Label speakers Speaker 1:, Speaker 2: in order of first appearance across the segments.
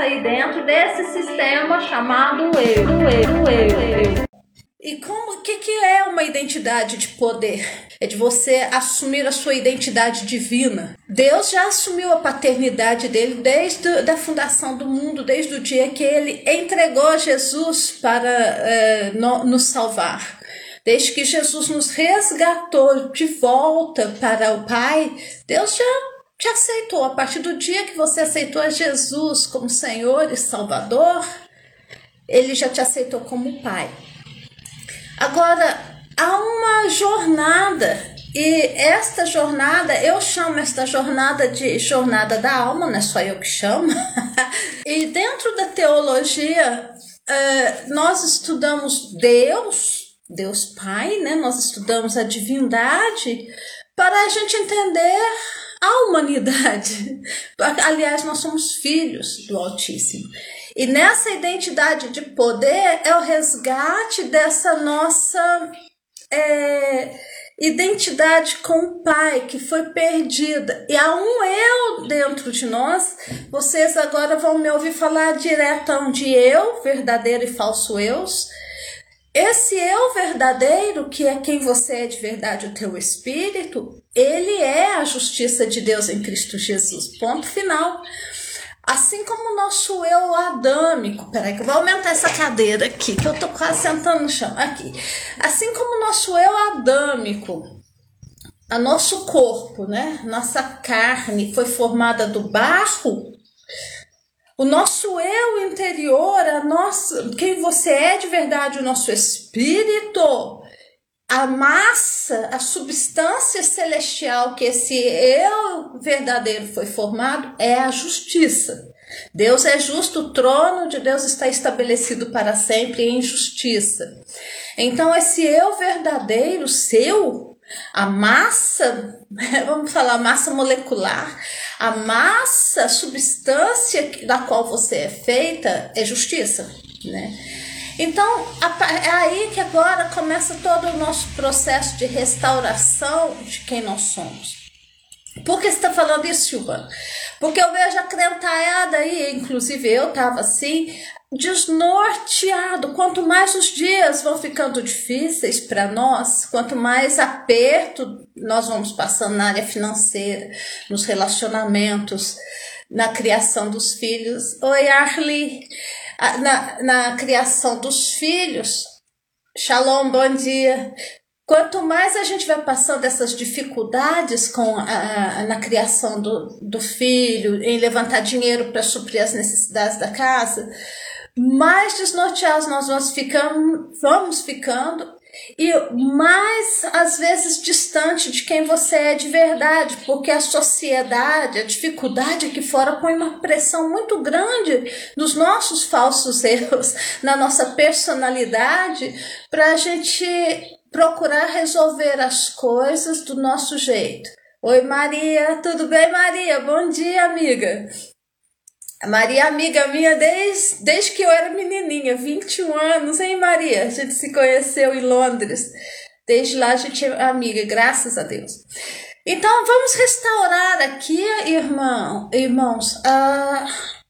Speaker 1: aí dentro desse sistema chamado eu, eu, eu, eu.
Speaker 2: E como que, que é uma identidade de poder? É de você assumir a sua identidade divina. Deus já assumiu a paternidade dele desde a fundação do mundo, desde o dia que ele entregou Jesus para é, no, nos salvar. Desde que Jesus nos resgatou de volta para o Pai, Deus já te aceitou. A partir do dia que você aceitou a Jesus como Senhor e Salvador, ele já te aceitou como Pai. Agora, há uma jornada, e esta jornada, eu chamo esta jornada de jornada da alma, não é só eu que chamo. e dentro da teologia, eh, nós estudamos Deus, Deus Pai, né? Nós estudamos a divindade para a gente entender a humanidade. Aliás, nós somos filhos do Altíssimo. E nessa identidade de poder é o resgate dessa nossa é, identidade com o Pai que foi perdida. E há um eu dentro de nós. Vocês agora vão me ouvir falar direto de eu, verdadeiro e falso eus. Esse eu verdadeiro, que é quem você é de verdade, o teu espírito, ele é a justiça de Deus em Cristo Jesus. Ponto final. Assim como o nosso eu adâmico, peraí que eu vou aumentar essa cadeira aqui, que eu tô quase sentando no chão, aqui. Assim como o nosso eu adâmico, a nosso corpo, né, nossa carne foi formada do barro, o nosso eu interior, a nossa, quem você é de verdade, o nosso espírito, a massa, a substância celestial que esse eu verdadeiro foi formado é a justiça. Deus é justo, o trono de Deus está estabelecido para sempre em justiça. Então, esse eu verdadeiro, seu, a massa, vamos falar massa molecular, a massa, substância da qual você é feita é justiça, né? Então, é aí que agora começa todo o nosso processo de restauração de quem nós somos. Por que você está falando isso, Silvana? Porque eu vejo a crentalhada aí, inclusive eu estava assim, desnorteado. Quanto mais os dias vão ficando difíceis para nós, quanto mais aperto nós vamos passando na área financeira, nos relacionamentos, na criação dos filhos. Oi, Arli na, na criação dos filhos. Shalom, bom dia. Quanto mais a gente vai passando essas dificuldades com a, na criação do, do filho, em levantar dinheiro para suprir as necessidades da casa, mais desnorteados nós vamos ficando, vamos ficando e mais às vezes distante de quem você é de verdade, porque a sociedade, a dificuldade aqui fora põe uma pressão muito grande nos nossos falsos erros, na nossa personalidade, para a gente procurar resolver as coisas do nosso jeito. Oi, Maria, tudo bem, Maria? Bom dia, amiga. Maria é amiga minha desde, desde que eu era menininha, 21 anos, hein, Maria? A gente se conheceu em Londres. Desde lá a gente é amiga, graças a Deus. Então vamos restaurar aqui, irmão, irmãos, a,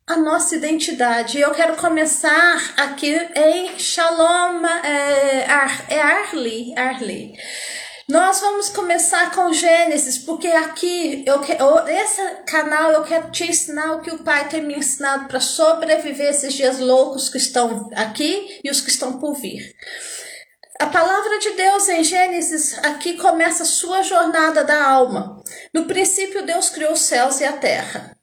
Speaker 2: a nossa identidade. Eu quero começar aqui em Shalom, é, Ar, é Arli, Arli. Nós vamos começar com Gênesis, porque aqui, eu, esse canal, eu quero te ensinar o que o Pai tem me ensinado para sobreviver esses dias loucos que estão aqui e os que estão por vir. A palavra de Deus em Gênesis aqui começa a sua jornada da alma. No princípio, Deus criou os céus e a terra.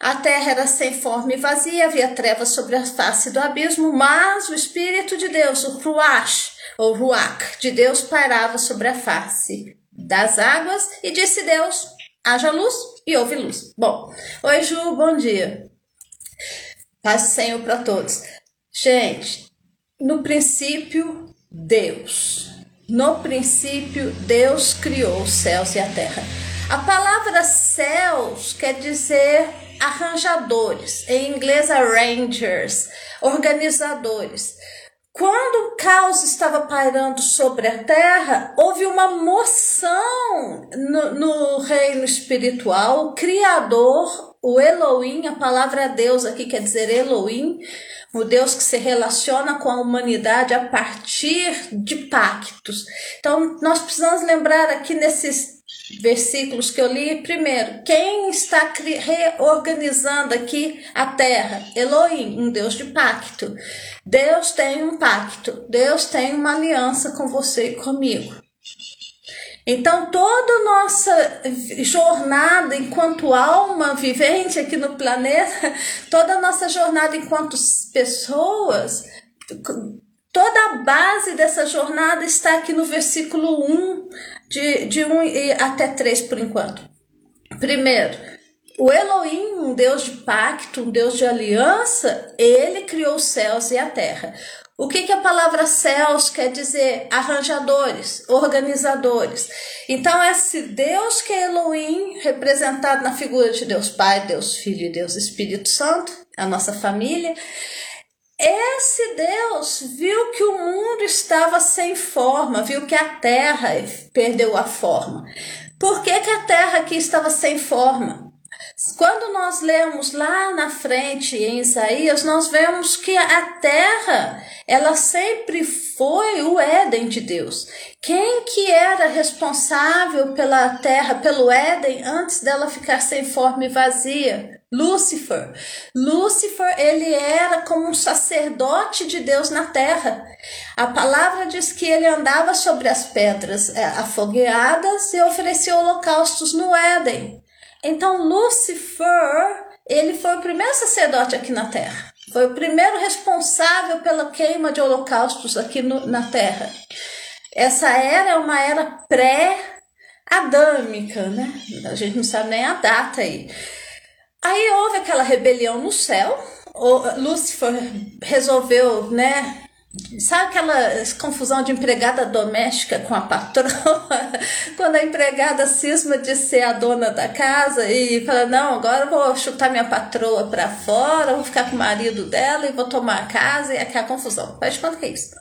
Speaker 2: A terra era sem forma e vazia, havia trevas sobre a face do abismo, mas o Espírito de Deus, o Ruach, ou Ruach, de Deus pairava sobre a face das águas e disse Deus: haja luz e houve luz. Bom, oi Ju, bom dia. Paz Senhor para todos. Gente, no princípio, Deus. No princípio, Deus criou os céus e a terra. A palavra céus quer dizer arranjadores, em inglês arrangers, organizadores. Quando o caos estava pairando sobre a terra, houve uma moção no, no reino espiritual. O Criador o Elohim, a palavra Deus aqui quer dizer Elohim, o Deus que se relaciona com a humanidade a partir de pactos. Então, nós precisamos lembrar aqui nesses versículos que eu li, primeiro, quem está reorganizando aqui a terra? Elohim, um Deus de pacto. Deus tem um pacto, Deus tem uma aliança com você e comigo. Então, toda nossa jornada enquanto alma vivente aqui no planeta, toda nossa jornada enquanto pessoas, toda a base dessa jornada está aqui no versículo 1, de, de 1 até 3 por enquanto. Primeiro, o Elohim, um Deus de pacto, um Deus de aliança, ele criou os céus e a terra. O que, que a palavra céus quer dizer? Arranjadores, organizadores. Então, esse Deus que é Elohim, representado na figura de Deus Pai, Deus Filho e Deus Espírito Santo, a nossa família, esse Deus viu que o mundo estava sem forma, viu que a terra perdeu a forma. Por que, que a terra aqui estava sem forma? Quando nós lemos lá na frente em Isaías, nós vemos que a terra, ela sempre foi o Éden de Deus. Quem que era responsável pela terra, pelo Éden, antes dela ficar sem forma e vazia? Lúcifer. Lúcifer, ele era como um sacerdote de Deus na terra. A palavra diz que ele andava sobre as pedras é, afogueadas e oferecia holocaustos no Éden. Então, Lúcifer, ele foi o primeiro sacerdote aqui na Terra. Foi o primeiro responsável pela queima de holocaustos aqui no, na Terra. Essa era é uma era pré-adâmica, né? A gente não sabe nem a data aí. Aí houve aquela rebelião no céu. O Lúcifer resolveu, né, Sabe aquela confusão de empregada doméstica com a patroa? Quando a empregada cisma de ser a dona da casa e fala: Não, agora eu vou chutar minha patroa para fora, vou ficar com o marido dela e vou tomar a casa, e é aquela confusão. Faz quanto que é isso?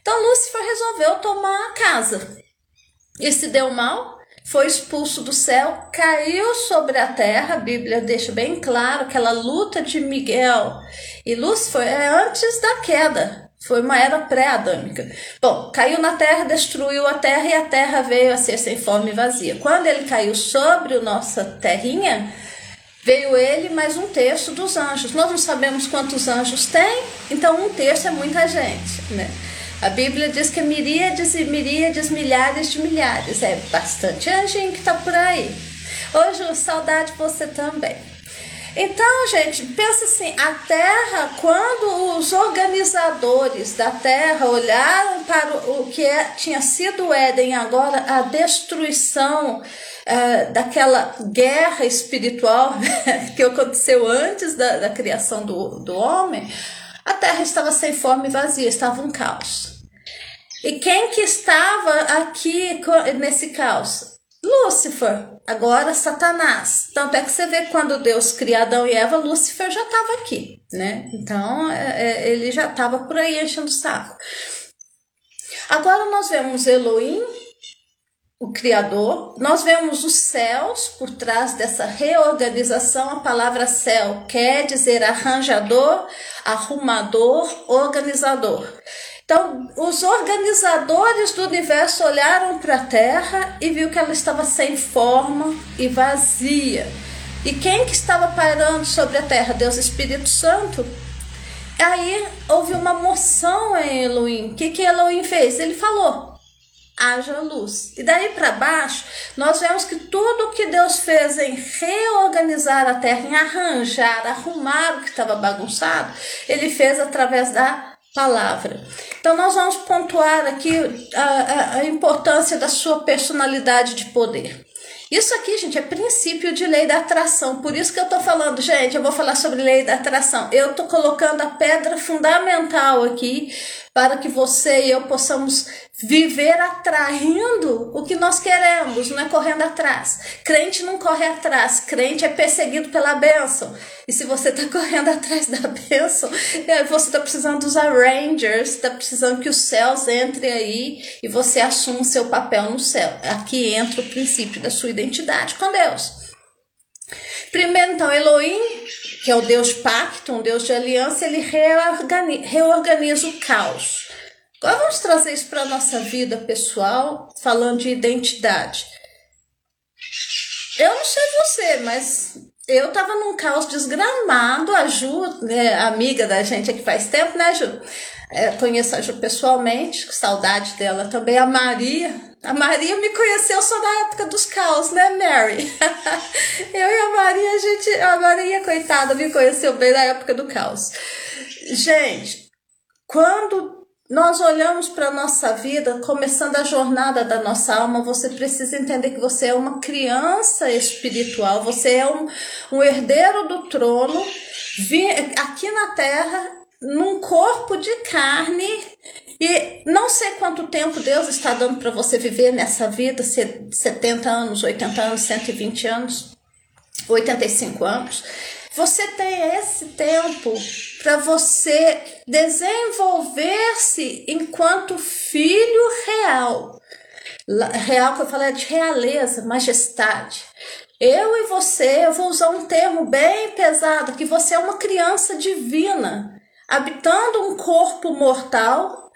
Speaker 2: Então Lúcifer resolveu tomar a casa e se deu mal, foi expulso do céu, caiu sobre a terra. A Bíblia deixa bem claro aquela luta de Miguel e Lúcifer é antes da queda. Foi uma era pré-adâmica. Bom, caiu na terra, destruiu a terra e a terra veio a ser sem forma e vazia. Quando ele caiu sobre a nossa terrinha, veio ele mais um terço dos anjos. Nós não sabemos quantos anjos tem, então um terço é muita gente, né? A Bíblia diz que é miríades e miríades, milhares de milhares. É bastante anjinho que está por aí. Hoje, saudade você também. Então, gente, pensa assim: a Terra, quando os organizadores da Terra olharam para o que é, tinha sido o Éden, agora a destruição é, daquela guerra espiritual que aconteceu antes da, da criação do, do homem, a Terra estava sem forma e vazia, estava um caos. E quem que estava aqui nesse caos? Lúcifer, agora Satanás. Tanto é que você vê quando Deus cria Adão e Eva, Lúcifer já estava aqui, né? Então é, é ele já estava por aí enchendo o saco. Agora nós vemos Elohim, o Criador, nós vemos os céus por trás dessa reorganização. A palavra céu quer dizer arranjador, arrumador, organizador. Então, os organizadores do universo olharam para a Terra e viu que ela estava sem forma e vazia. E quem que estava pairando sobre a Terra? Deus Espírito Santo. Aí houve uma moção em Elohim. O que, que Elohim fez? Ele falou: haja luz. E daí para baixo, nós vemos que tudo que Deus fez em reorganizar a terra, em arranjar, arrumar o que estava bagunçado, ele fez através da palavra. Então, nós vamos pontuar aqui a, a, a, importância da sua personalidade de poder. Isso aqui, gente, é princípio de lei da atração. Por isso que eu estou falando, gente, eu vou falar sobre lei da atração. Eu estou colocando a pedra fundamental aqui para que você e eu possamos viver atraindo o que nós queremos, não é correndo atrás. Crente não corre atrás, crente é perseguido pela bênção. E se você está correndo atrás da bênção, é, você está precisando dos Rangers, está precisando que os céus entrem aí e você assuma o seu papel no céu. Aqui entra o princípio da sua identidade com Deus. Primeiro, então, Elohim, que é o Deus pacto, um Deus de aliança, ele reorganiza, reorganiza o caos. Agora vamos trazer isso para a nossa vida pessoal, falando de identidade. Eu não sei você, mas eu tava num caos desgramado. A Ju, né, amiga da gente aqui faz tempo, né, Ju? É, conheço a Ju pessoalmente, saudade dela também. A Maria, a Maria me conheceu só na época dos caos, né, Mary? eu e a Maria, a gente, a Maria, coitada, me conheceu bem na época do caos. Gente, quando nós olhamos para a nossa vida, começando a jornada da nossa alma, você precisa entender que você é uma criança espiritual, você é um, um herdeiro do trono, aqui na terra, num corpo de carne, e não sei quanto tempo Deus está dando para você viver nessa vida, 70 anos, 80 anos, 120 anos, 85 anos. Você tem esse tempo para você desenvolver-se enquanto filho real. Real que eu falo é de realeza, majestade. Eu e você, eu vou usar um termo bem pesado, que você é uma criança divina, habitando um corpo mortal,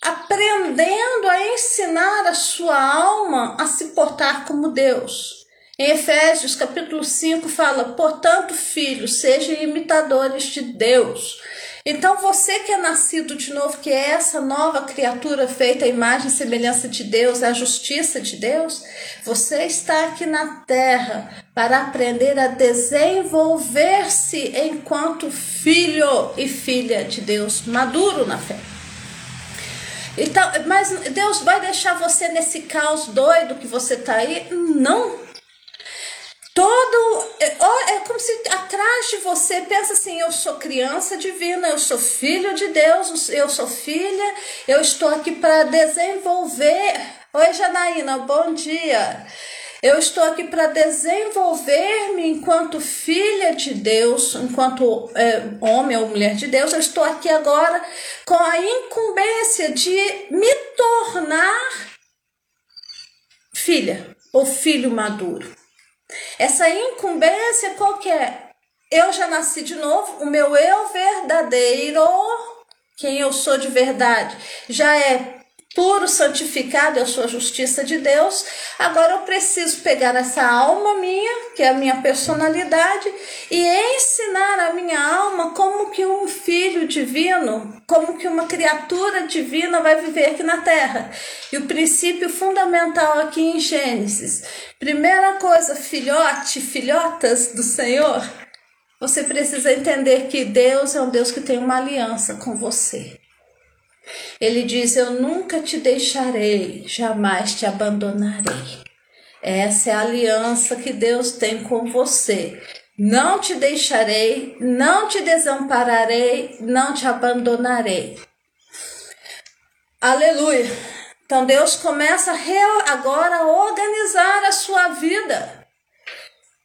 Speaker 2: aprendendo a ensinar a sua alma a se portar como Deus. Em Efésios capítulo 5 fala: "Portanto, filhos, sejam imitadores de Deus". Então, você que é nascido de novo, que é essa nova criatura feita à imagem e semelhança de Deus, a justiça de Deus, você está aqui na terra para aprender a desenvolver-se enquanto filho e filha de Deus, maduro na fé. Então, mas Deus vai deixar você nesse caos doido que você está aí? Não todo é, é como se atrás de você pensa assim eu sou criança divina eu sou filho de Deus eu sou filha eu estou aqui para desenvolver oi Janaína bom dia eu estou aqui para desenvolver-me enquanto filha de Deus, enquanto é, homem ou mulher de Deus. Eu estou aqui agora com a incumbência de me tornar filha ou filho maduro. Essa incumbência qualquer. É? Eu já nasci de novo, o meu eu verdadeiro, quem eu sou de verdade, já é puro, santificado, eu sou a justiça de Deus. Agora eu preciso pegar essa alma minha, que é a minha personalidade, e ensinar a minha alma como que um filho divino, como que uma criatura divina vai viver aqui na terra. E o princípio fundamental aqui em Gênesis, primeira coisa, filhote, filhotas do Senhor, você precisa entender que Deus é um Deus que tem uma aliança com você. Ele diz: Eu nunca te deixarei, jamais te abandonarei. Essa é a aliança que Deus tem com você. Não te deixarei, não te desampararei, não te abandonarei. Aleluia. Então Deus começa agora a organizar a sua vida.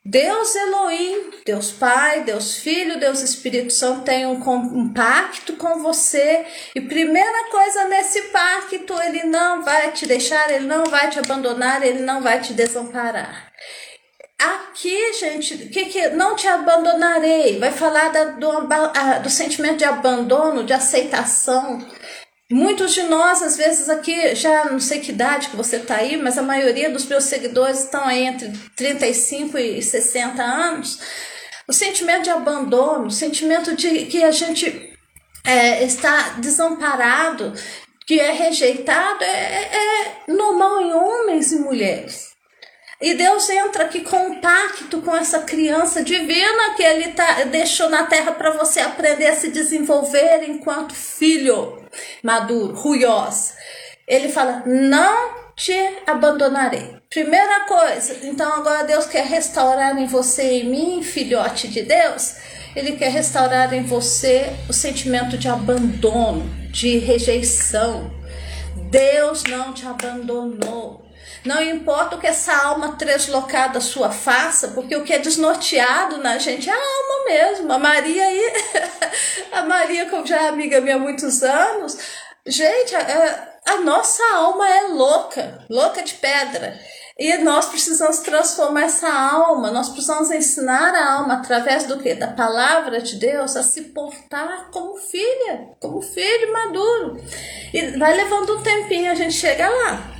Speaker 2: Deus Elohim, Deus Pai, Deus Filho, Deus Espírito Santo tem um, um, pacto com você. E primeira coisa nesse pacto, ele não vai te deixar, ele não vai te abandonar, ele não vai te desamparar. Aqui, gente, que que não te abandonarei, vai falar da, do, do sentimento de abandono, de aceitação, Muitos de nós, às vezes, aqui, já não sei que idade que você está aí, mas a maioria dos meus seguidores estão entre 35 e 60 anos. O sentimento de abandono, o sentimento de que a gente é, está desamparado, que é rejeitado, é, é, é normal em homens e mulheres. E Deus entra aqui com um pacto com essa criança divina que ele tá, deixou na terra para você aprender a se desenvolver enquanto filho maduro, ruios. Ele fala: Não te abandonarei. Primeira coisa, então agora Deus quer restaurar em você e mim, filhote de Deus, Ele quer restaurar em você o sentimento de abandono, de rejeição. Deus não te abandonou. Não importa o que essa alma deslocada sua faça, porque o que é desnorteado na gente é a alma mesmo. A Maria aí, a Maria, como já é amiga minha há muitos anos, gente, a, a nossa alma é louca, louca de pedra. E nós precisamos transformar essa alma, nós precisamos ensinar a alma através do que? Da palavra de Deus a se portar como filha, como filho maduro. E vai levando um tempinho a gente chega lá.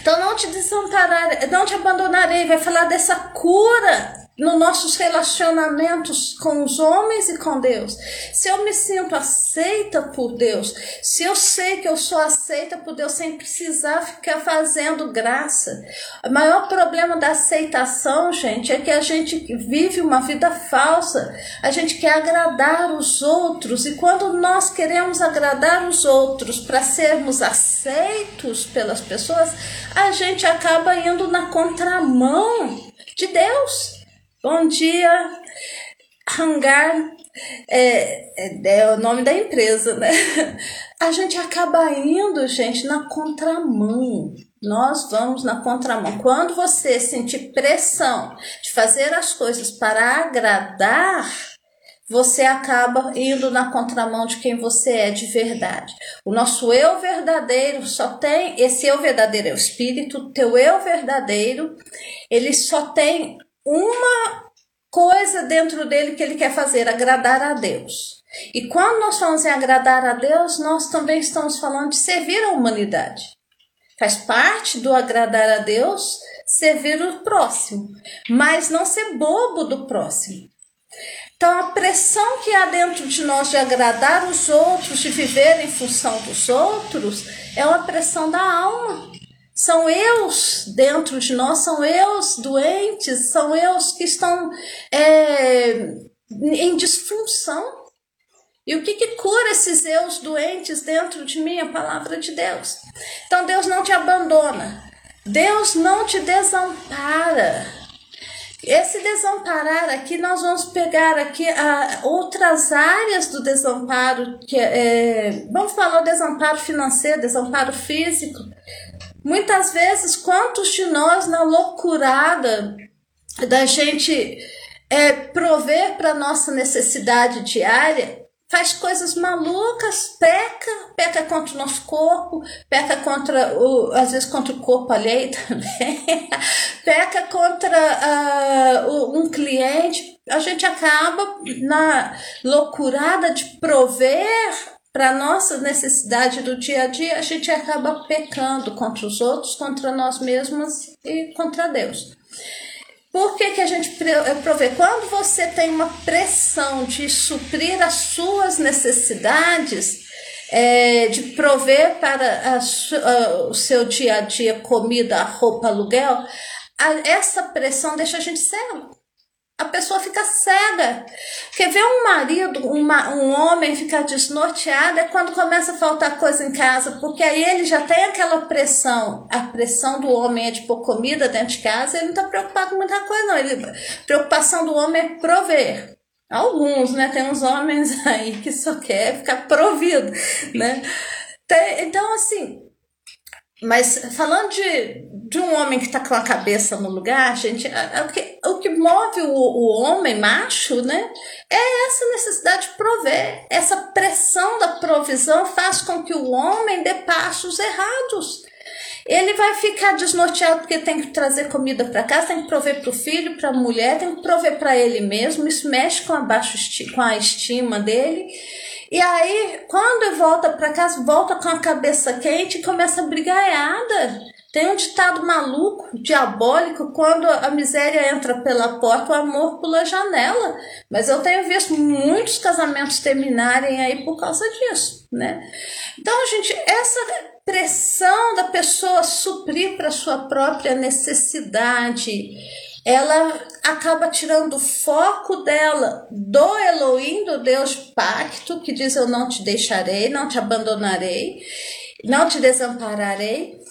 Speaker 2: Então não te desampararei, não te abandonarei, vai falar dessa cura nos nossos relacionamentos com os homens e com Deus. Se eu me sinto aceita por Deus, se eu sei que eu sou aceita por Deus sem precisar ficar fazendo graça. O maior problema da aceitação, gente, é que a gente vive uma vida falsa. A gente quer agradar os outros e quando nós queremos agradar os outros para sermos aceitos pelas pessoas, a gente acaba indo na contramão de Deus. Bom dia, Hangar é, é, é, o nome da empresa, né? A gente acaba indo, gente, na contramão. Nós vamos na contramão. Quando você sentir pressão de fazer as coisas para agradar, você acaba indo na contramão de quem você é de verdade. O nosso eu verdadeiro só tem, esse eu verdadeiro é o espírito, teu eu verdadeiro, ele só tem uma coisa dentro dele que ele quer fazer, agradar a Deus. E quando nós falamos em agradar a Deus, nós também estamos falando de servir a humanidade. Faz parte do agradar a Deus servir o próximo, mas não ser bobo do próximo. Então, a pressão que há dentro de nós de agradar os outros, de viver em função dos outros, é uma pressão da alma. São eus dentro de nós, são eus doentes, são eus que estão é, em disfunção. E o que, que cura esses eus doentes dentro de mim? A palavra de Deus. Então Deus não te abandona, Deus não te desampara. Esse desamparar aqui, nós vamos pegar aqui a, outras áreas do desamparo, que é, vamos falar o desamparo financeiro, desamparo físico, Muitas vezes, quantos de nós na loucurada da gente é, prover para nossa necessidade diária, faz coisas malucas, peca, peca contra o nosso corpo, peca contra o, às vezes contra o corpo alheio também, peca contra uh, um cliente. A gente acaba na loucurada de prover para nossa necessidade do dia a dia, a gente acaba pecando contra os outros, contra nós mesmos e contra Deus. Por que, que a gente provê? Quando você tem uma pressão de suprir as suas necessidades, é, de prover para a, a, o seu dia a dia comida, roupa, aluguel, a, essa pressão deixa a gente cego a pessoa fica cega. Quer ver um marido, uma, um homem ficar desnorteado é quando começa a faltar coisa em casa, porque aí ele já tem aquela pressão. A pressão do homem é de pôr comida dentro de casa, ele não está preocupado com muita coisa, não. Ele, a preocupação do homem é prover. Alguns, né? Tem uns homens aí que só quer ficar provido, né? Então, assim, mas falando de, de um homem que está com a cabeça no lugar, gente, é, é o, que, o que move o, o homem macho, né? É essa necessidade de prover. Essa pressão da provisão faz com que o homem dê passos errados. Ele vai ficar desnorteado porque tem que trazer comida para casa, tem que prover para o filho, para a mulher, tem que prover para ele mesmo. Isso mexe com a, baixo com a estima dele. E aí, quando volta para casa, volta com a cabeça quente e começa a brigaiada. Tem um ditado maluco, diabólico, quando a miséria entra pela porta, o amor pula janela. Mas eu tenho visto muitos casamentos terminarem aí por causa disso, né? Então, gente, essa pressão da pessoa suprir para sua própria necessidade, ela acaba tirando o foco dela do Elohim, do Deus pacto, que diz: Eu não te deixarei, não te abandonarei, não te desampararei.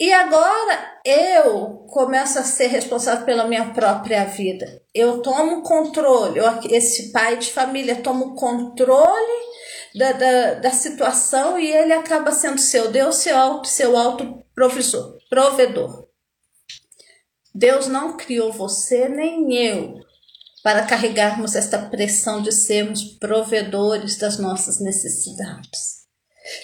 Speaker 2: E agora eu começo a ser responsável pela minha própria vida. Eu tomo controle, eu, esse pai de família toma o controle da, da, da situação e ele acaba sendo seu Deus, seu auto, seu auto provisor, provedor. Deus não criou você nem eu para carregarmos esta pressão de sermos provedores das nossas necessidades.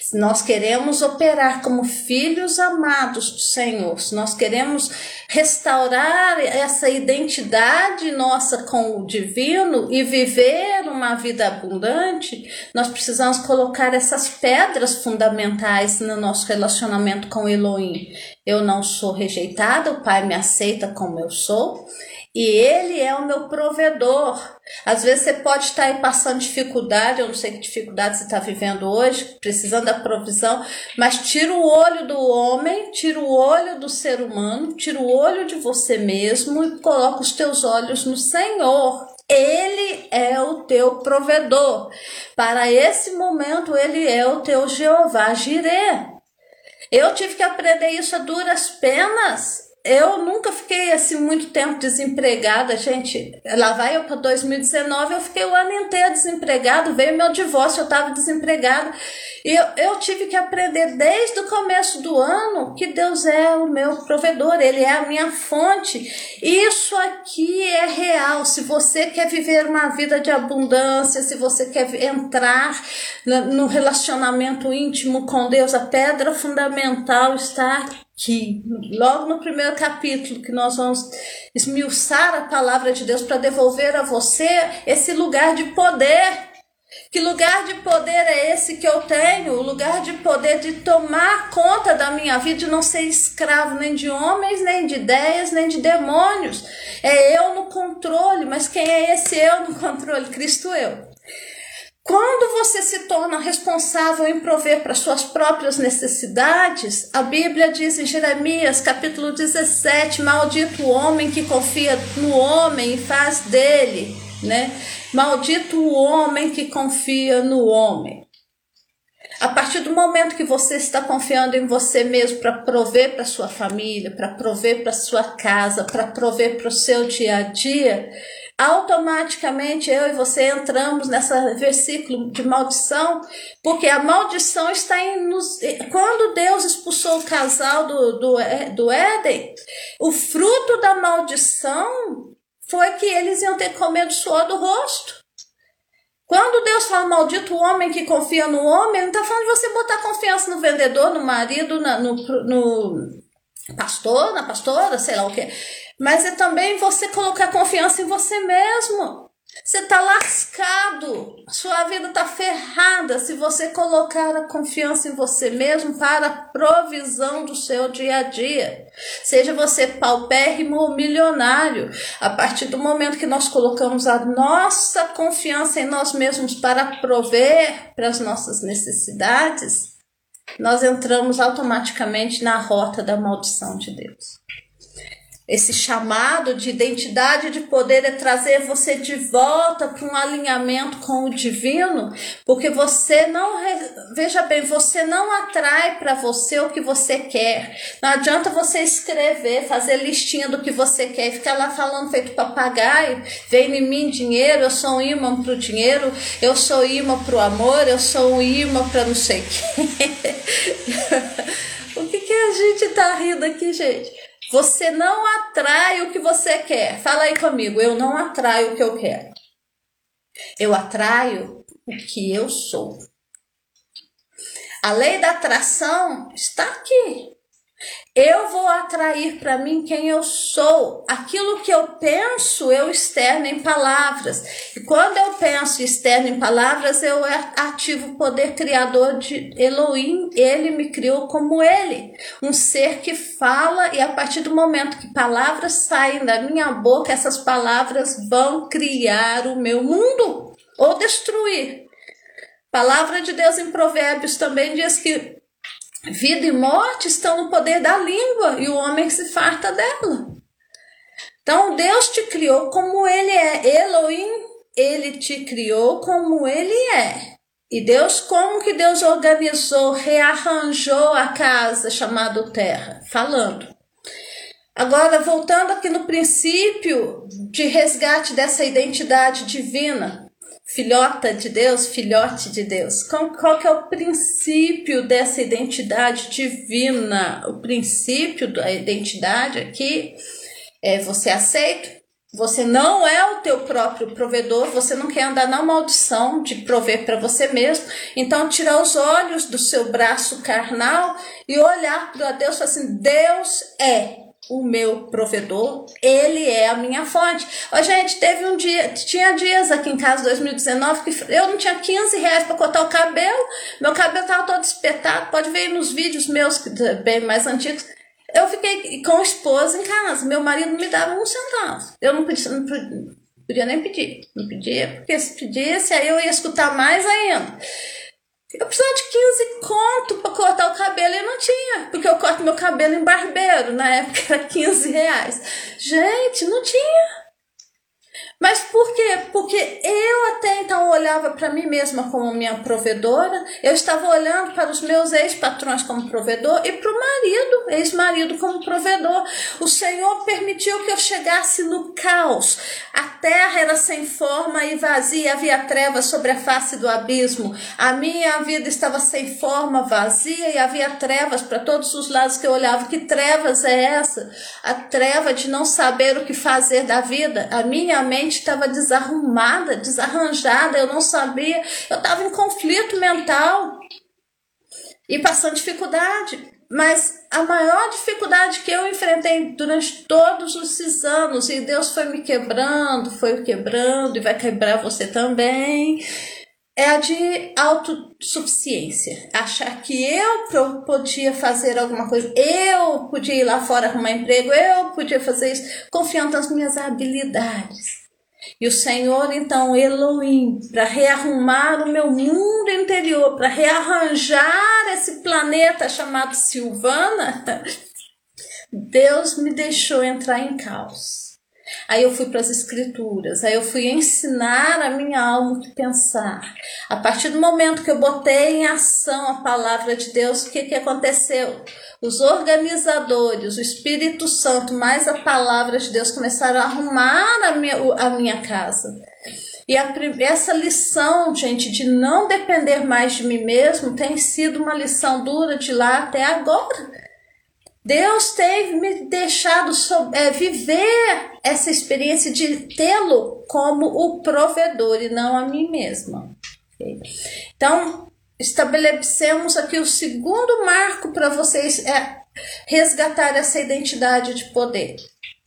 Speaker 2: Se nós queremos operar como filhos amados do Senhor, se nós queremos restaurar essa identidade nossa com o divino e viver uma vida abundante, nós precisamos colocar essas pedras fundamentais no nosso relacionamento com Elohim. Eu não sou rejeitada, o Pai me aceita como eu sou. E ele é o meu provedor. Às vezes você pode estar aí passando dificuldade, eu não sei que dificuldade você está vivendo hoje, precisando da provisão, mas tira o olho do homem, tira o olho do ser humano, tira o olho de você mesmo e coloca os teus olhos no Senhor. Ele é o teu provedor. Para esse momento, ele é o teu Jeová Jireh. Eu tive que aprender isso a duras penas eu nunca fiquei assim muito tempo desempregada, gente. Lá vai eu para 2019, eu fiquei o ano inteiro desempregado, veio meu divórcio, eu estava desempregada. E eu, eu tive que aprender desde o começo do ano que Deus é o meu provedor, Ele é a minha fonte. Isso aqui é real. Se você quer viver uma vida de abundância, se você quer entrar no relacionamento íntimo com Deus, a pedra fundamental está que logo no primeiro capítulo que nós vamos esmiuçar a palavra de Deus para devolver a você esse lugar de poder. Que lugar de poder é esse que eu tenho? O lugar de poder de tomar conta da minha vida, de não ser escravo nem de homens, nem de ideias, nem de demônios. É eu no controle, mas quem é esse eu no controle? Cristo eu. Quando você se torna responsável em prover para suas próprias necessidades, a Bíblia diz em Jeremias, capítulo 17, maldito o homem que confia no homem e faz dele, né? Maldito o homem que confia no homem. A partir do momento que você está confiando em você mesmo para prover para sua família, para prover para sua casa, para prover para o seu dia a dia, automaticamente eu e você entramos nessa versículo de maldição, porque a maldição está em nos. Quando Deus expulsou o casal do, do, do Éden, o fruto da maldição foi que eles iam ter que comer do suor do rosto. Quando Deus fala maldito o homem que confia no homem, ele não está falando de você botar confiança no vendedor, no marido, na, no, no pastor, na pastora, sei lá o que mas é também você colocar confiança em você mesmo. Você está lascado, sua vida está ferrada se você colocar a confiança em você mesmo para a provisão do seu dia a dia. Seja você paupérrimo ou milionário, a partir do momento que nós colocamos a nossa confiança em nós mesmos para prover para as nossas necessidades, nós entramos automaticamente na rota da maldição de Deus. Esse chamado de identidade de poder é trazer você de volta para um alinhamento com o divino, porque você não, veja bem, você não atrai para você o que você quer. Não adianta você escrever, fazer listinha do que você quer e ficar lá falando feito papagaio, vem em mim dinheiro, eu sou um imã para o dinheiro, eu sou imã para o amor, eu sou um imã para não sei o que. o que, que a gente tá rindo aqui, gente? Você não atrai o que você quer. Fala aí comigo, eu não atraio o que eu quero. Eu atraio o que eu sou. A lei da atração está aqui. Eu vou atrair para mim quem eu sou. Aquilo que eu penso, eu externo em palavras. E quando eu penso externo em palavras, eu ativo o poder criador de Elohim. Ele me criou como ele, um ser que fala e a partir do momento que palavras saem da minha boca, essas palavras vão criar o meu mundo ou destruir. Palavra de Deus em Provérbios também diz que Vida e morte estão no poder da língua e o homem se farta dela. Então Deus te criou como ele é. Elohim, ele te criou como ele é. E Deus, como que Deus organizou, rearranjou a casa chamada terra? Falando. Agora, voltando aqui no princípio de resgate dessa identidade divina, filhota de Deus, filhote de Deus. Qual, que é o princípio dessa identidade divina? O princípio da identidade aqui é você aceito, Você não é o teu próprio provedor, você não quer andar na maldição de prover para você mesmo. Então, tirar os olhos do seu braço carnal e olhar para Deus e falar assim: Deus é o meu provedor, ele é a minha fonte. Ó, gente, teve um dia, tinha dias aqui em casa, 2019, que eu não tinha 15 reais para cortar o cabelo, meu cabelo estava todo espetado, pode ver nos vídeos meus, bem mais antigos. Eu fiquei com a esposa em casa, meu marido me dava um centavo. Eu não podia, não podia nem pedir, não pedia, porque se pedisse, aí eu ia escutar mais ainda. Eu precisava de 15 conto para cortar o cabelo e não tinha, porque eu corto meu cabelo em barbeiro, na época era 15 reais. Gente, não tinha. Mas por quê? Porque eu até então olhava para mim mesma como minha provedora, eu estava olhando para os meus ex-patrões como provedor e para o marido, ex-marido, como provedor. O Senhor permitiu que eu chegasse no caos. A terra era sem forma e vazia, havia trevas sobre a face do abismo. A minha vida estava sem forma, vazia e havia trevas para todos os lados que eu olhava. Que trevas é essa? A treva de não saber o que fazer da vida. A minha mente mente estava desarrumada, desarranjada, eu não sabia, eu estava em conflito mental e passando dificuldade. Mas a maior dificuldade que eu enfrentei durante todos esses anos, e Deus foi me quebrando, foi quebrando, e vai quebrar você também, é a de autossuficiência. Achar que eu podia fazer alguma coisa, eu podia ir lá fora arrumar emprego, eu podia fazer isso, confiando nas minhas habilidades. E o Senhor, então, Elohim, para rearrumar o meu mundo interior, para rearranjar esse planeta chamado Silvana, Deus me deixou entrar em caos. Aí eu fui para as escrituras, aí eu fui ensinar a minha alma o que pensar. A partir do momento que eu botei em ação a palavra de Deus, o que, que aconteceu? Os organizadores, o Espírito Santo, mais a palavra de Deus começaram a arrumar a minha, a minha casa. E a, essa lição, gente, de não depender mais de mim mesmo, tem sido uma lição dura de lá até agora. Deus teve me deixado é, viver essa experiência de tê-lo como o provedor e não a mim mesma. Okay? Então, estabelecemos aqui o segundo marco para vocês é resgatar essa identidade de poder.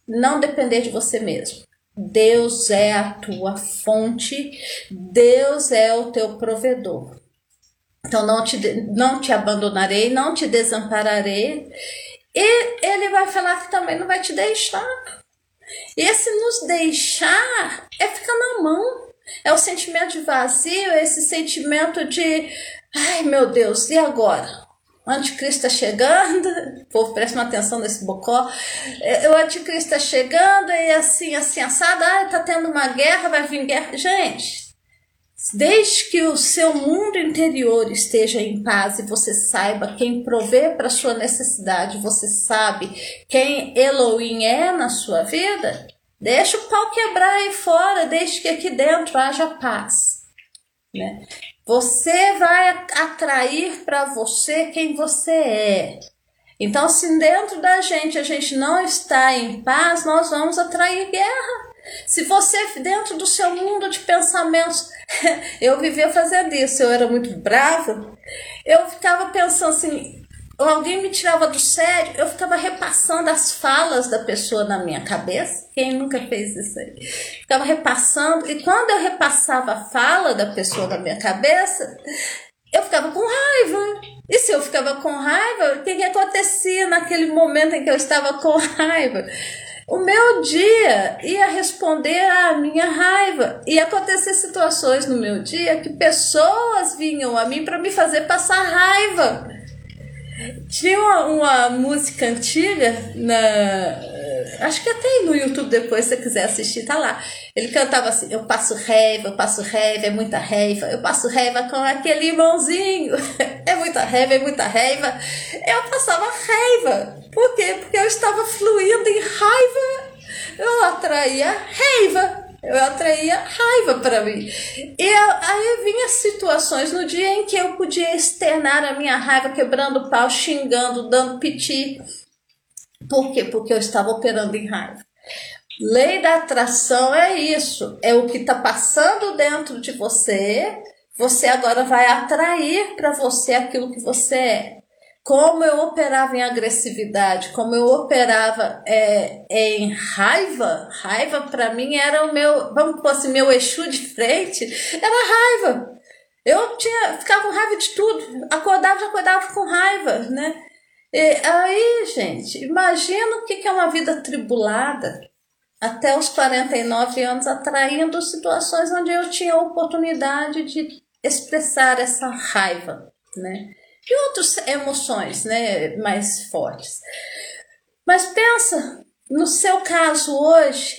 Speaker 2: Não depender de você mesmo. Deus é a tua fonte, Deus é o teu provedor. Então não te, não te abandonarei, não te desampararei. E ele vai falar que também não vai te deixar. E esse nos deixar é ficar na mão. É o sentimento de vazio, é esse sentimento de Ai, meu Deus, e agora? O anticristo está chegando, o povo presta atenção nesse bocó. É, o anticristo está chegando e assim, assim, assado, ah, está tendo uma guerra, vai vir guerra. Gente, desde que o seu mundo interior esteja em paz e você saiba quem provê para sua necessidade, você sabe quem Elohim é na sua vida, deixa o pau quebrar aí fora, desde que aqui dentro haja paz. Né? Você vai atrair para você quem você é. Então, se dentro da gente a gente não está em paz, nós vamos atrair guerra. Se você, dentro do seu mundo de pensamentos, eu vivia fazendo isso, eu era muito brava, eu ficava pensando assim: alguém me tirava do sério, eu ficava repassando as falas da pessoa na minha cabeça. Quem nunca fez isso aí? Ficava repassando, e quando eu repassava a fala da pessoa na minha cabeça, eu ficava com raiva. E se eu ficava com raiva, o que, que acontecia naquele momento em que eu estava com raiva? O meu dia ia responder à minha raiva. Ia acontecer situações no meu dia que pessoas vinham a mim para me fazer passar raiva. Tinha uma, uma, música antiga na. Acho que até no YouTube depois, se você quiser assistir, tá lá. Ele cantava assim: Eu passo raiva, eu passo raiva, é muita raiva, eu passo raiva com aquele irmãozinho, é muita raiva, é muita raiva. Eu passava raiva. Por quê? Porque eu estava fluindo em raiva, eu atraía raiva eu atraía raiva para mim. E aí vinha situações no dia em que eu podia externar a minha raiva, quebrando pau, xingando, dando piti. Por quê? Porque eu estava operando em raiva. Lei da atração é isso, é o que está passando dentro de você. Você agora vai atrair para você aquilo que você é. Como eu operava em agressividade, como eu operava é, em raiva, raiva para mim era o meu, vamos pôr assim, meu eixo de frente, era raiva. Eu tinha, ficava com raiva de tudo, acordava, já acordava com raiva, né? E aí, gente, imagina o que é uma vida tribulada até os 49 anos, atraindo situações onde eu tinha a oportunidade de expressar essa raiva, né? E outras emoções, né, mais fortes. Mas pensa no seu caso hoje,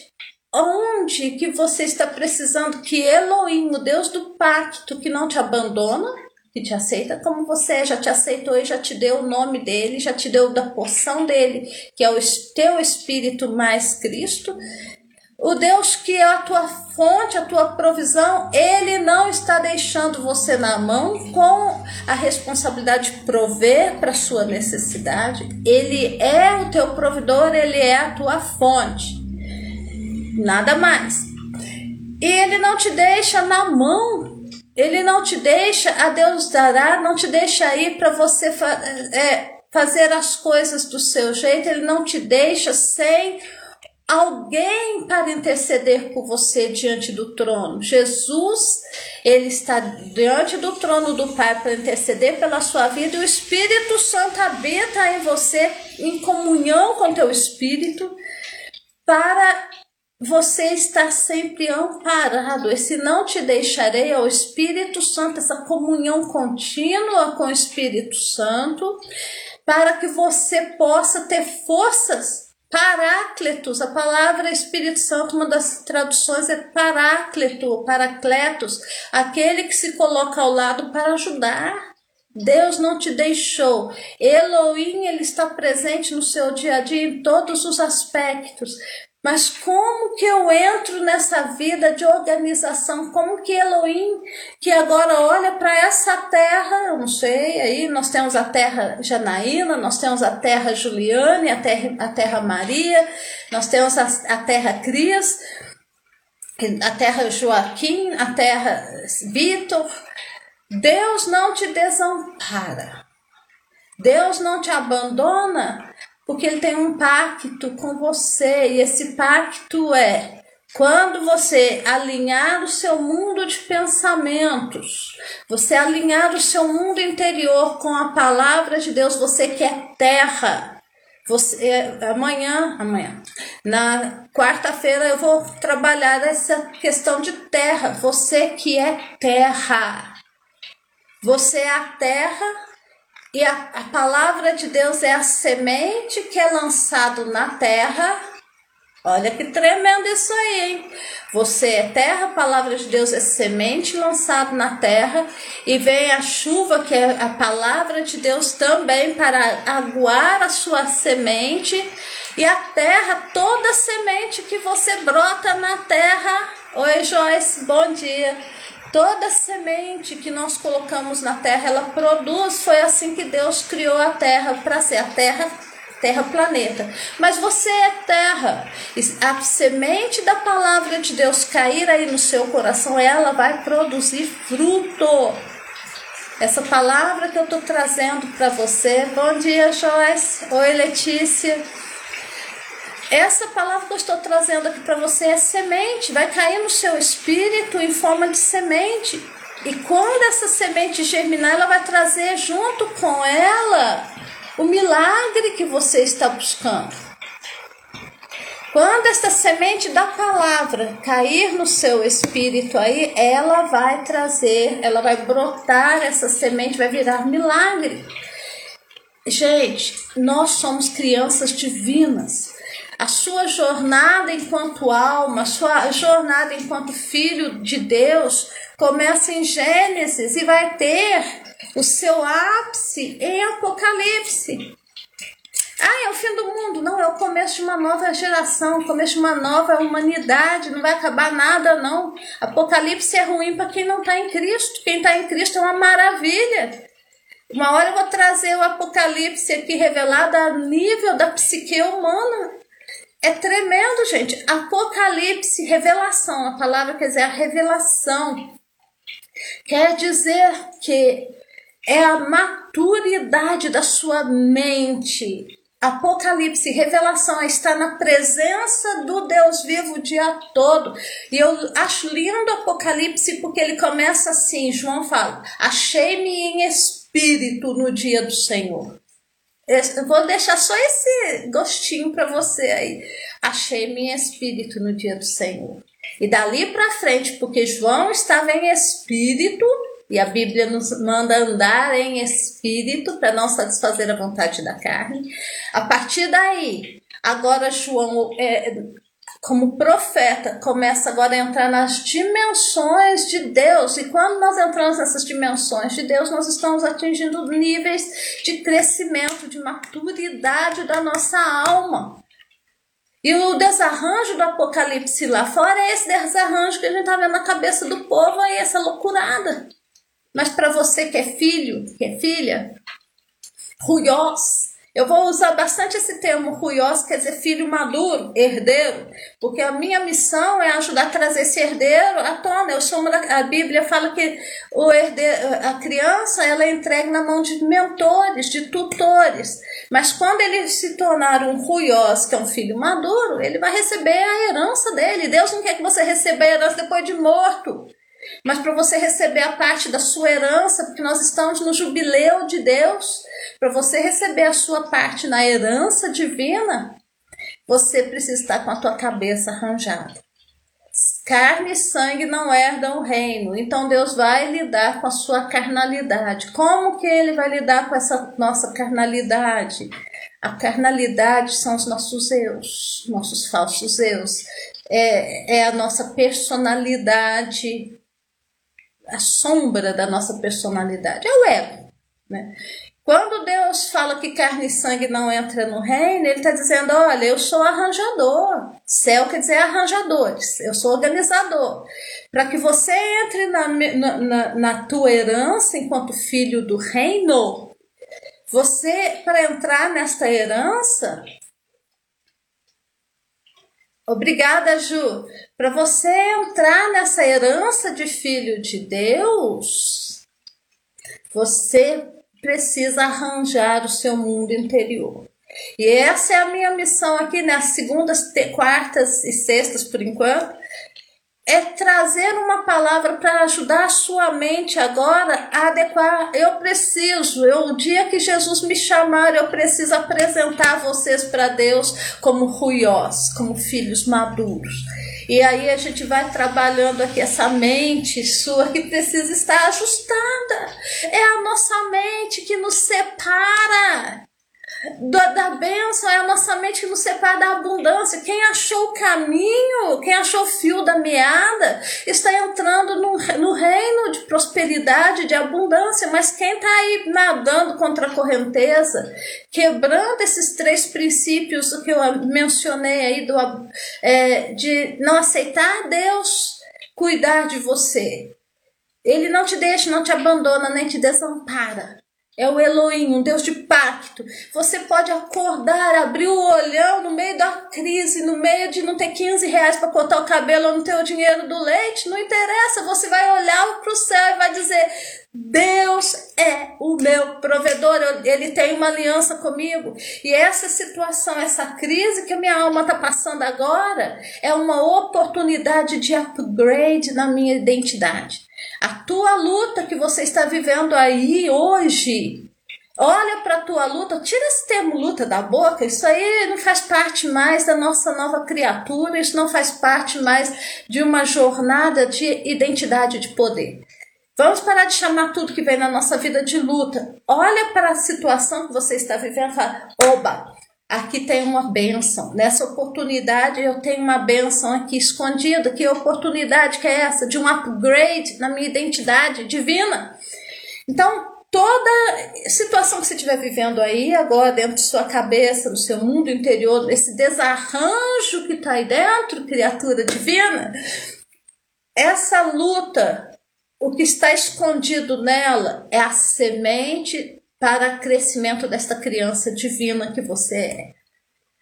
Speaker 2: onde que você está precisando que Elohim, o Deus do pacto, que não te abandona, que te aceita como você é, já te aceitou e já te deu o nome dele, já te deu da porção dele, que é o teu espírito mais Cristo. O Deus que é a tua fonte, a tua provisão, ele não está deixando você na mão com a responsabilidade de prover para sua necessidade. Ele é o teu provedor, ele é a tua fonte. Nada mais. E ele não te deixa na mão ele não te deixa, a Deus dará, não te deixa ir para você é, fazer as coisas do seu jeito, ele não te deixa sem alguém para interceder por você diante do trono. Jesus, ele está diante do trono do Pai para interceder pela sua vida e o Espírito Santo habita em você em comunhão com teu espírito para você está sempre amparado. Esse não te deixarei ao Espírito Santo, essa comunhão contínua com o Espírito Santo, para que você possa ter forças. Paráclitos, a palavra Espírito Santo, uma das traduções é paráclito, paracletos, aquele que se coloca ao lado para ajudar. Deus não te deixou. Elohim, ele está presente no seu dia a dia em todos os aspectos. Mas como que eu entro nessa vida de organização? Como que Elohim, que agora olha para essa terra, eu não sei, aí nós temos a terra Janaína, nós temos a terra Juliane, a terra, a terra Maria, nós temos a, a terra Cris, a terra Joaquim, a terra Vitor. Deus não te desampara. Deus não te abandona porque ele tem um pacto com você e esse pacto é quando você alinhar o seu mundo de pensamentos, você alinhar o seu mundo interior com a palavra de Deus, você quer terra. Você é, amanhã, amanhã, na quarta-feira eu vou trabalhar essa questão de terra. Você que é terra. Você é a terra e a, a palavra de Deus é a semente que é lançado na terra. Olha que tremendo isso aí, hein? Você é terra, a palavra de Deus é semente lançado na terra, e vem a chuva, que é a palavra de Deus também para aguar a sua semente, e a terra, toda semente que você brota na terra. Oi, Joyce, bom dia Toda semente que nós colocamos na terra, ela produz. Foi assim que Deus criou a terra para ser a terra, terra planeta. Mas você é terra. A semente da palavra de Deus cair aí no seu coração, ela vai produzir fruto. Essa palavra que eu estou trazendo para você. Bom dia, Joyce. Oi, Letícia. Essa palavra que eu estou trazendo aqui para você é semente, vai cair no seu espírito em forma de semente. E quando essa semente germinar, ela vai trazer junto com ela o milagre que você está buscando. Quando essa semente da palavra cair no seu espírito aí, ela vai trazer, ela vai brotar, essa semente vai virar milagre. Gente, nós somos crianças divinas. A sua jornada enquanto alma, a sua jornada enquanto filho de Deus começa em Gênesis e vai ter o seu ápice em Apocalipse. Ah, é o fim do mundo. Não, é o começo de uma nova geração, o começo de uma nova humanidade. Não vai acabar nada, não. Apocalipse é ruim para quem não está em Cristo. Quem está em Cristo é uma maravilha. Uma hora eu vou trazer o Apocalipse aqui revelado a nível da psique humana. É tremendo, gente. Apocalipse, revelação. A palavra quer dizer a revelação. Quer dizer que é a maturidade da sua mente. Apocalipse, revelação, estar na presença do Deus vivo o dia todo. E eu acho lindo Apocalipse porque ele começa assim: João fala, achei-me em espírito no dia do Senhor. Eu vou deixar só esse gostinho para você aí. Achei-me em espírito no dia do Senhor. E dali para frente, porque João estava em espírito, e a Bíblia nos manda andar em espírito para não satisfazer a vontade da carne. A partir daí, agora João, é, como profeta, começa agora a entrar nas dimensões de Deus. E quando nós entramos nessas dimensões de Deus, nós estamos atingindo níveis de crescimento, de maturidade da nossa alma. E o desarranjo do Apocalipse lá fora é esse desarranjo que a gente está vendo na cabeça do povo aí, essa loucurada. Mas para você que é filho, que é filha, ruiós, eu vou usar bastante esse termo ruiós, quer dizer filho maduro, herdeiro, porque a minha missão é ajudar a trazer esse herdeiro à tona. Eu sou uma, a Bíblia fala que o herdeiro, a criança ela é entregue na mão de mentores, de tutores. Mas quando ele se tornar um ruiós, que é um filho maduro, ele vai receber a herança dele. Deus não quer que você receba a herança depois de morto mas para você receber a parte da sua herança, porque nós estamos no jubileu de Deus, para você receber a sua parte na herança divina, você precisa estar com a tua cabeça arranjada. Carne e sangue não herdam o reino, então Deus vai lidar com a sua carnalidade. Como que ele vai lidar com essa nossa carnalidade? A carnalidade são os nossos eus, nossos falsos eus. É, é a nossa personalidade a sombra da nossa personalidade, é o ego. Né? Quando Deus fala que carne e sangue não entra no reino, Ele está dizendo: olha, eu sou arranjador. Céu quer dizer arranjadores, eu sou organizador. Para que você entre na, na, na tua herança enquanto filho do reino, você, para entrar nesta herança, Obrigada, Ju. Para você entrar nessa herança de filho de Deus, você precisa arranjar o seu mundo interior. E essa é a minha missão aqui nas né? segundas, quartas e sextas, por enquanto, é trazer uma palavra para ajudar a sua mente agora a adequar. Eu preciso, eu, o dia que Jesus me chamar, eu preciso apresentar vocês para Deus como ruiós, como filhos maduros. E aí a gente vai trabalhando aqui essa mente sua que precisa estar ajustada. É a nossa mente que nos separa da, da bênção, é a nossa mente que nos separa da abundância. Quem achou o caminho, quem achou o fio da meada, está entrando no, no reino de prosperidade, de abundância. Mas quem está aí nadando contra a correnteza, quebrando esses três princípios que eu mencionei aí, do, é, de não aceitar Deus cuidar de você. Ele não te deixa, não te abandona, nem te desampara. É o Elohim, um Deus de pacto. Você pode acordar, abrir o olhão no meio da crise, no meio de não ter 15 reais para cortar o cabelo ou não ter o dinheiro do leite. Não interessa, você vai olhar para o céu e vai dizer: Deus é o meu provedor, ele tem uma aliança comigo. E essa situação, essa crise que a minha alma está passando agora, é uma oportunidade de upgrade na minha identidade. A tua luta que você está vivendo aí hoje, olha para a tua luta, tira esse termo luta da boca, isso aí não faz parte mais da nossa nova criatura, isso não faz parte mais de uma jornada de identidade de poder. Vamos parar de chamar tudo que vem na nossa vida de luta. Olha para a situação que você está vivendo e fala: oba, aqui tem uma benção. Nessa oportunidade eu tenho uma benção aqui escondida. Que oportunidade que é essa? De um upgrade na minha identidade divina. Então, toda situação que você estiver vivendo aí agora dentro de sua cabeça, no seu mundo interior, esse desarranjo que está aí dentro, criatura divina, essa luta, o que está escondido nela é a semente para crescimento desta criança divina que você é.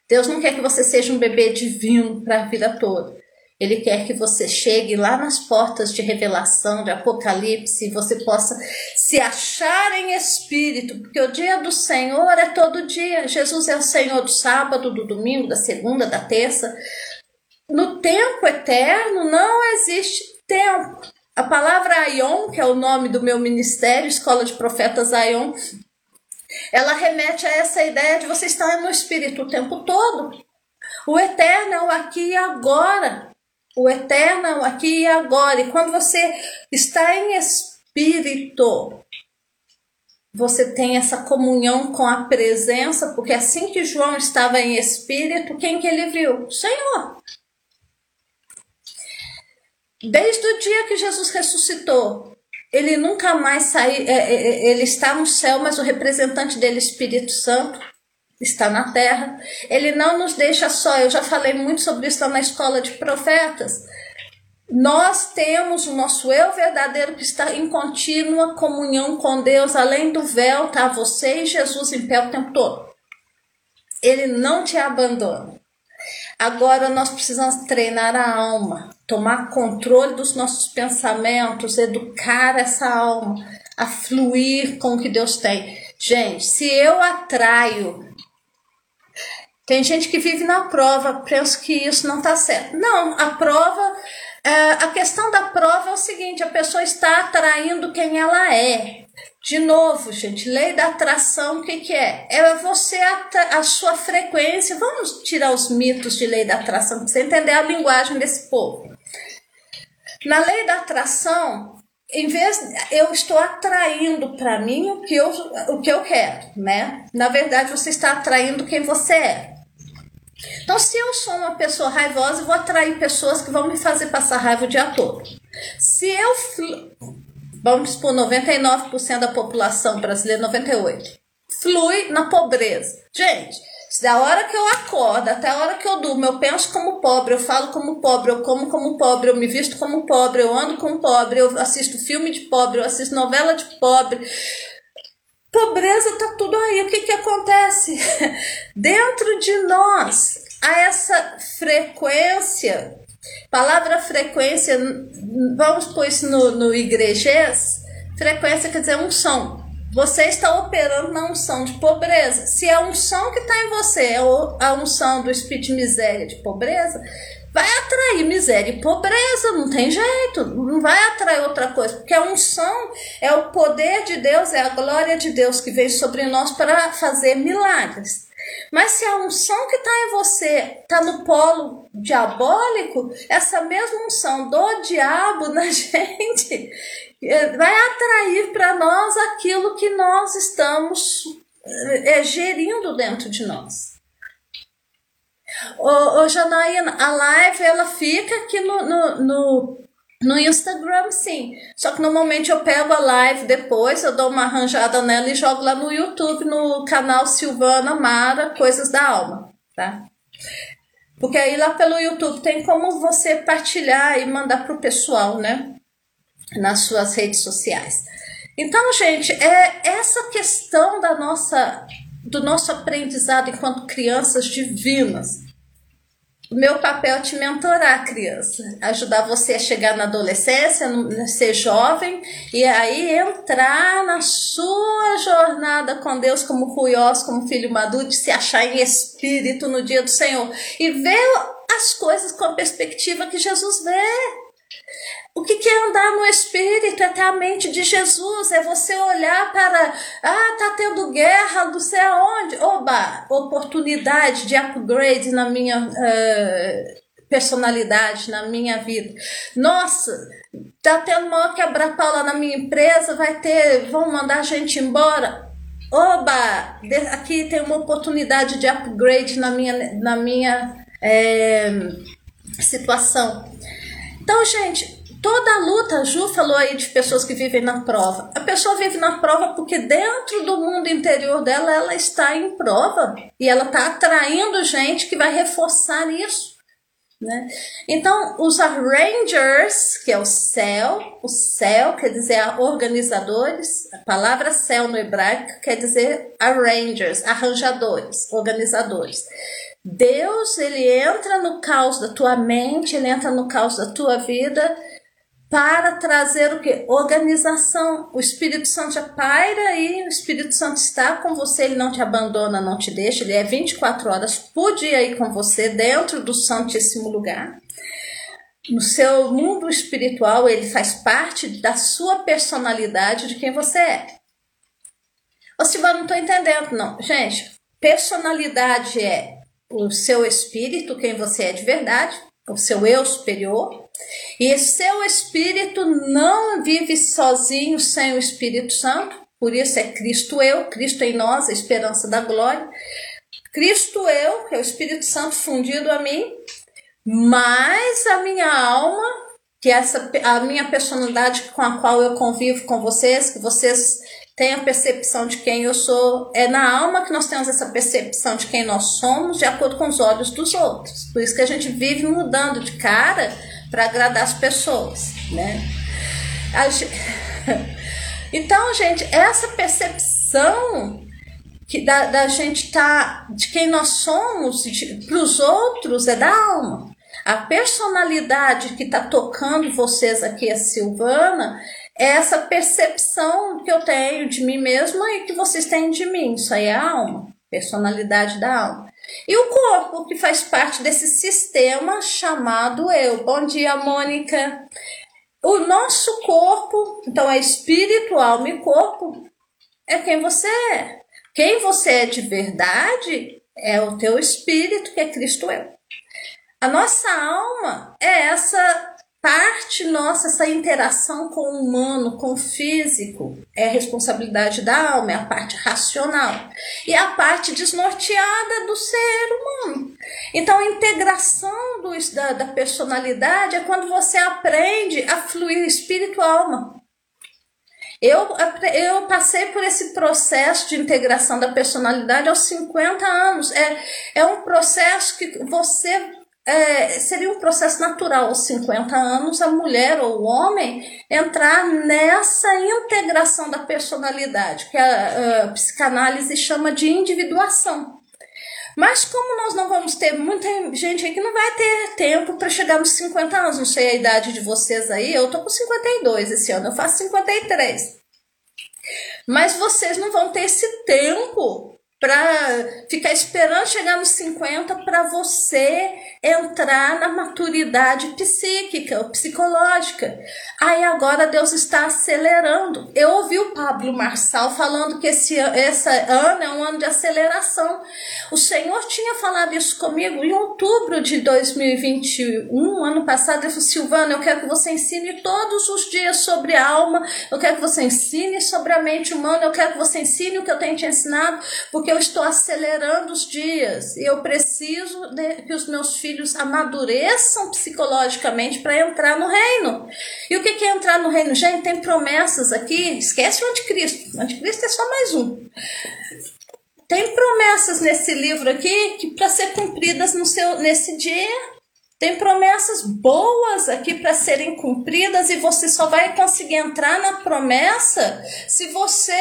Speaker 2: Deus não quer que você seja um bebê divino para a vida toda. Ele quer que você chegue lá nas portas de revelação, de Apocalipse, e você possa se achar em espírito, porque o dia do Senhor é todo dia. Jesus é o Senhor do sábado, do domingo, da segunda, da terça. No tempo eterno não existe tempo. A palavra Aion, que é o nome do meu ministério, Escola de Profetas Aion, ela remete a essa ideia de você estar no espírito o tempo todo. O eterno é o aqui e agora o eterno aqui e agora. E quando você está em espírito, você tem essa comunhão com a presença, porque assim que João estava em espírito, quem que ele viu? O Senhor. Desde o dia que Jesus ressuscitou, ele nunca mais saiu, é, é, é, ele está no céu, mas o representante dele, Espírito Santo, está na terra. Ele não nos deixa só. Eu já falei muito sobre isso lá na escola de profetas. Nós temos o nosso eu verdadeiro que está em contínua comunhão com Deus, além do véu, tá você e Jesus em pé o tempo todo. Ele não te abandona. Agora nós precisamos treinar a alma, tomar controle dos nossos pensamentos, educar essa alma a fluir com o que Deus tem. Gente, se eu atraio tem gente que vive na prova, pensa que isso não está certo. Não, a prova, é, a questão da prova é o seguinte: a pessoa está atraindo quem ela é. De novo, gente, lei da atração, o que, que é? É você, a, a sua frequência. Vamos tirar os mitos de lei da atração, para você entender a linguagem desse povo. Na lei da atração, em vez eu estou atraindo para mim o que eu o que eu quero, né? Na verdade, você está atraindo quem você é. Então, se eu sou uma pessoa raivosa, eu vou atrair pessoas que vão me fazer passar raiva o dia todo. Se eu, vamos supor, 99% da população brasileira, 98%, flui na pobreza. Gente, da hora que eu acordo até a hora que eu durmo, eu penso como pobre, eu falo como pobre, eu como como pobre, eu me visto como pobre, eu ando como pobre, eu assisto filme de pobre, eu assisto novela de pobre Pobreza tá tudo aí. O que que acontece? Dentro de nós há essa frequência. Palavra frequência, vamos pôr isso no, no igrejês. Frequência quer dizer unção. Você está operando na unção de pobreza. Se a unção que está em você é a unção do espírito de miséria, de pobreza, vai atrair miséria e pobreza, não tem jeito, não vai atrair outra coisa, porque a unção é o poder de Deus, é a glória de Deus que vem sobre nós para fazer milagres. Mas se a unção que está em você está no polo diabólico, essa mesma unção do diabo na gente é, vai atrair para nós aquilo que nós estamos é, gerindo dentro de nós. Ô Janaína, a live ela fica aqui no, no, no, no, Instagram, sim. Só que normalmente eu pego a live depois, eu dou uma arranjada nela e jogo lá no YouTube, no canal Silvana Mara, Coisas da Alma, tá? Porque aí lá pelo YouTube tem como você partilhar e mandar pro pessoal, né? Nas suas redes sociais. Então, gente, é essa questão da nossa do nosso aprendizado enquanto crianças divinas meu papel é te mentorar, criança, ajudar você a chegar na adolescência, ser jovem e aí entrar na sua jornada com Deus como ruiós, como filho maduro, de se achar em espírito no dia do Senhor e ver as coisas com a perspectiva que Jesus vê. O que, é andar no Espírito? É ter a mente de Jesus, é você olhar para, ah, tá tendo guerra, não sei aonde. Oba, oportunidade de upgrade na minha uh, personalidade, na minha vida. Nossa, tá tendo maior quebra-pau lá na minha empresa, vai ter, vão mandar a gente embora. Oba, aqui tem uma oportunidade de upgrade na minha, na minha é, situação. Então, gente, Toda a luta, a Ju falou aí de pessoas que vivem na prova. A pessoa vive na prova porque dentro do mundo interior dela ela está em prova e ela está atraindo gente que vai reforçar isso. Né? Então, os arrangers, que é o céu, o céu quer dizer organizadores, a palavra céu no hebraico quer dizer arrangers, arranjadores, organizadores. Deus, ele entra no caos da tua mente, ele entra no caos da tua vida para trazer o que? Organização. O Espírito Santo já paira aí, o Espírito Santo está com você, ele não te abandona, não te deixa, ele é 24 horas por dia aí com você, dentro do santíssimo lugar. No seu mundo espiritual, ele faz parte da sua personalidade, de quem você é. Ô Silvana, não estou entendendo, não. Gente, personalidade é o seu espírito, quem você é de verdade, o seu eu superior. E seu espírito não vive sozinho sem o Espírito Santo, por isso é Cristo eu, Cristo em nós, a esperança da glória. Cristo eu, que é o Espírito Santo fundido a mim, mais a minha alma, que é essa a minha personalidade com a qual eu convivo com vocês, que vocês têm a percepção de quem eu sou, é na alma que nós temos essa percepção de quem nós somos, de acordo com os olhos dos outros. Por isso que a gente vive mudando de cara para agradar as pessoas, né? Então, gente, essa percepção que da, da gente tá de quem nós somos para os outros é da alma. A personalidade que está tocando vocês aqui, a Silvana, é essa percepção que eu tenho de mim mesma e que vocês têm de mim. Isso aí é a alma, personalidade da alma. E o corpo, que faz parte desse sistema chamado eu. Bom dia, Mônica. O nosso corpo, então é espírito, alma e corpo, é quem você é. Quem você é de verdade é o teu espírito, que é Cristo eu. A nossa alma é essa parte nossa, essa interação com o humano, com o físico, é responsabilidade da alma, é a parte racional. E a parte desnorteada do ser humano. Então, a integração do, da, da personalidade é quando você aprende a fluir espírito-alma. Eu, eu passei por esse processo de integração da personalidade aos 50 anos. É, é um processo que você é, seria um processo natural aos 50 anos a mulher ou o homem entrar nessa integração da personalidade, que a, a psicanálise chama de individuação. Mas como nós não vamos ter muita gente aí que não vai ter tempo para chegar nos 50 anos, não sei a idade de vocês aí, eu tô com 52 esse ano, eu faço 53. Mas vocês não vão ter esse tempo para ficar esperando chegar nos 50 para você entrar na maturidade psíquica ou psicológica. Aí agora Deus está acelerando. Eu ouvi o Pablo Marçal falando que esse, esse ano é um ano de aceleração. O Senhor tinha falado isso comigo em outubro de 2021, ano passado. Ele falou: Silvana, eu quero que você ensine todos os dias sobre a alma, eu quero que você ensine sobre a mente humana, eu quero que você ensine o que eu tenho te ensinado, porque porque eu estou acelerando os dias e eu preciso de, que os meus filhos amadureçam psicologicamente para entrar no reino. E o que é entrar no reino? Gente, tem promessas aqui. Esquece o anticristo. O anticristo é só mais um. Tem promessas nesse livro aqui que para ser cumpridas no seu nesse dia tem promessas boas aqui para serem cumpridas e você só vai conseguir entrar na promessa se você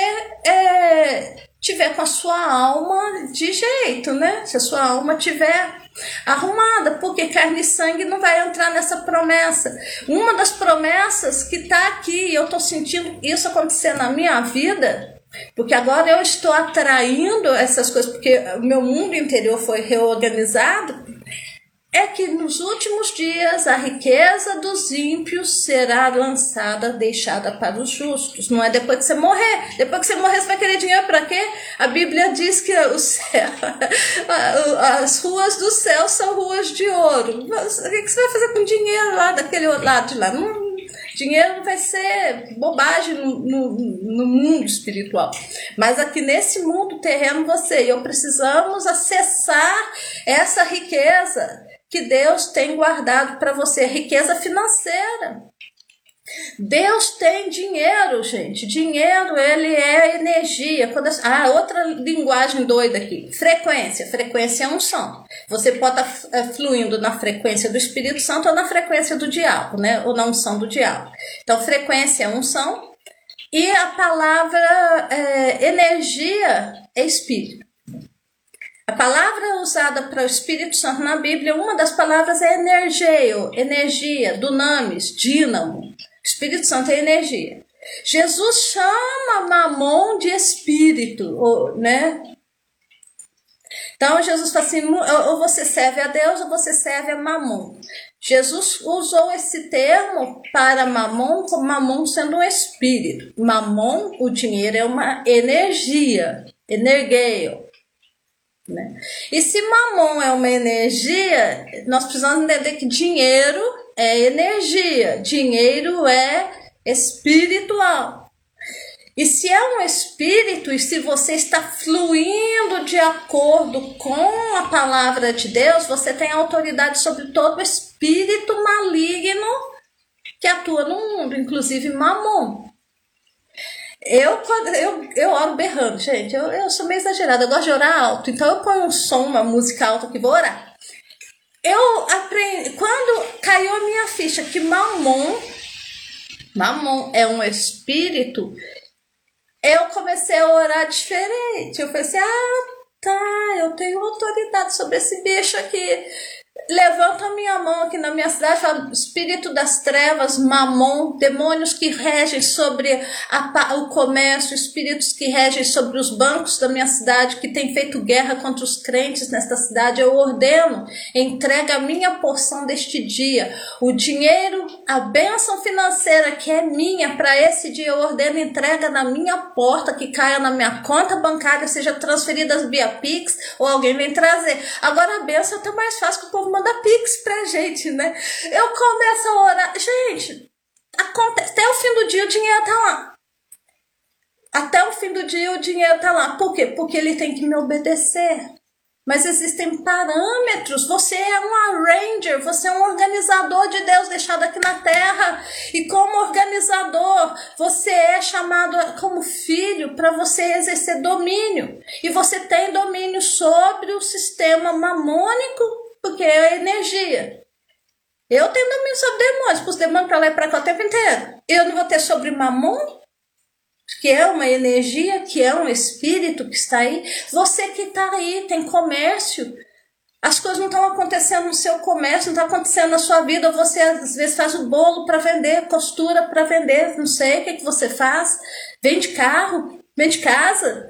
Speaker 2: é, tiver com a sua alma de jeito, né? Se a sua alma tiver arrumada, porque carne e sangue não vai entrar nessa promessa. Uma das promessas que está aqui, eu estou sentindo isso acontecer na minha vida, porque agora eu estou atraindo essas coisas, porque o meu mundo interior foi reorganizado é que nos últimos dias a riqueza dos ímpios será lançada, deixada para os justos. Não é depois que você morrer. Depois que você morrer, você vai querer dinheiro para quê? A Bíblia diz que o céu, as ruas do céu são ruas de ouro. O que você vai fazer com dinheiro lá daquele lado de lá? Não, dinheiro vai ser bobagem no, no, no, mundo espiritual. Mas aqui nesse mundo terreno, você e eu precisamos acessar essa riqueza que Deus tem guardado para você, riqueza financeira. Deus tem dinheiro, gente. Dinheiro, ele é energia. Quando ah, outra linguagem doida aqui. Frequência. Frequência é unção. Você pode estar tá, é, fluindo na frequência do Espírito Santo ou na frequência do diabo, né? Ou na unção do diabo. Então, frequência é unção. E a palavra é, energia é espírito. A palavra usada para o Espírito Santo na Bíblia, uma das palavras é energeio, energia, dunamis, dínamo. Espírito Santo é energia. Jesus chama Mamon de espírito, né? Então Jesus fala assim: ou você serve a Deus ou você serve a Mamon. Jesus usou esse termo para Mamon, como Mamon sendo um espírito. Mamon, o dinheiro, é uma energia, energeio. Né? E se Mamon é uma energia, nós precisamos entender que dinheiro é energia, dinheiro é espiritual. E se é um espírito, e se você está fluindo de acordo com a palavra de Deus, você tem autoridade sobre todo espírito maligno que atua no mundo, inclusive mamon. Eu, eu, eu oro berrando, gente. Eu, eu sou meio exagerada, eu gosto de orar alto. Então eu ponho um som, uma música alta que vou orar. Eu aprendi. Quando caiu a minha ficha que mamon, mamon é um espírito eu comecei a orar diferente. Eu falei assim: ah, tá, eu tenho autoridade sobre esse bicho aqui levanto a minha mão aqui na minha cidade, espírito das trevas, mamon, demônios que regem sobre a, o comércio, espíritos que regem sobre os bancos da minha cidade, que têm feito guerra contra os crentes nesta cidade, eu ordeno, entrega a minha porção deste dia, o dinheiro, a bênção financeira que é minha para esse dia, eu ordeno, entrega na minha porta, que caia na minha conta bancária, seja transferida via Pix, ou alguém vem trazer. Agora a bênção é até mais fácil que o povo manda pix pra gente, né? Eu começo a orar. Gente, acontece, até o fim do dia o dinheiro tá lá. Até o fim do dia o dinheiro tá lá. Por quê? Porque ele tem que me obedecer. Mas existem parâmetros. Você é um arranger, você é um organizador de Deus deixado aqui na terra. E como organizador, você é chamado como filho para você exercer domínio. E você tem domínio sobre o sistema mamônico porque é energia. Eu tenho domínio sobre demônios, para os demônios para lá e para cá o tempo inteiro. Eu não vou ter sobre mamon, que é uma energia, que é um espírito que está aí. Você que está aí, tem comércio. As coisas não estão acontecendo no seu comércio, não está acontecendo na sua vida. Você às vezes faz o bolo para vender, costura para vender, não sei o que, que você faz. Vende carro, vende casa.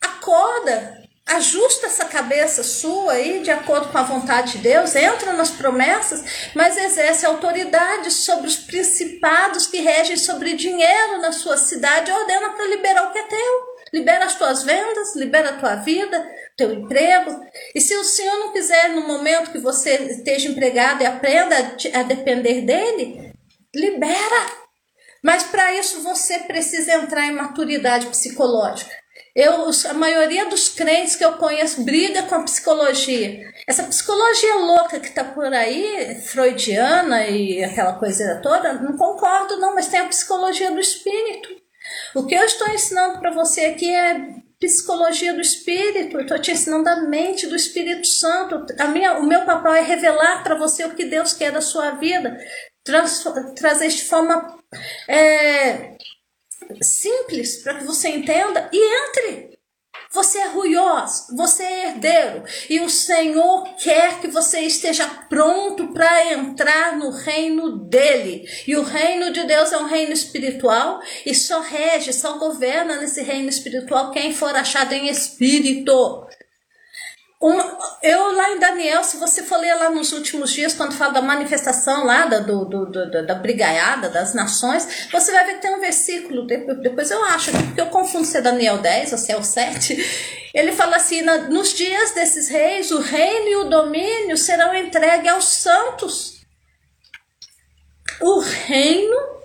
Speaker 2: Acorda, ajusta essa cabeça sua aí de acordo com a vontade de Deus, entra nas promessas, mas exerce autoridade sobre os principados que regem sobre dinheiro na sua cidade, ordena para liberar o que é teu. Libera as tuas vendas, libera a tua vida, teu emprego. E se o Senhor não quiser, no momento que você esteja empregado e aprenda a depender dele, libera. Mas para isso você precisa entrar em maturidade psicológica. Eu, a maioria dos crentes que eu conheço briga com a psicologia. Essa psicologia louca que está por aí, freudiana e aquela coisa toda, não concordo não, mas tem a psicologia do espírito. O que eu estou ensinando para você aqui é psicologia do espírito, estou te ensinando a mente do Espírito Santo. A minha, o meu papel é revelar para você o que Deus quer da sua vida, trans, trazer de forma é, simples para que você entenda e entre. Você é ruioso, você é herdeiro e o Senhor quer que você esteja pronto para entrar no reino dele. E o reino de Deus é um reino espiritual e só rege, só governa nesse reino espiritual quem for achado em espírito. Eu lá em Daniel, se você for ler lá nos últimos dias, quando fala da manifestação lá da, do, do, do, da brigaiada das nações, você vai ver que tem um versículo, depois eu acho, porque eu confundo se é Daniel 10 ou se é o 7. Ele fala assim: nos dias desses reis, o reino e o domínio serão entregues aos santos. O reino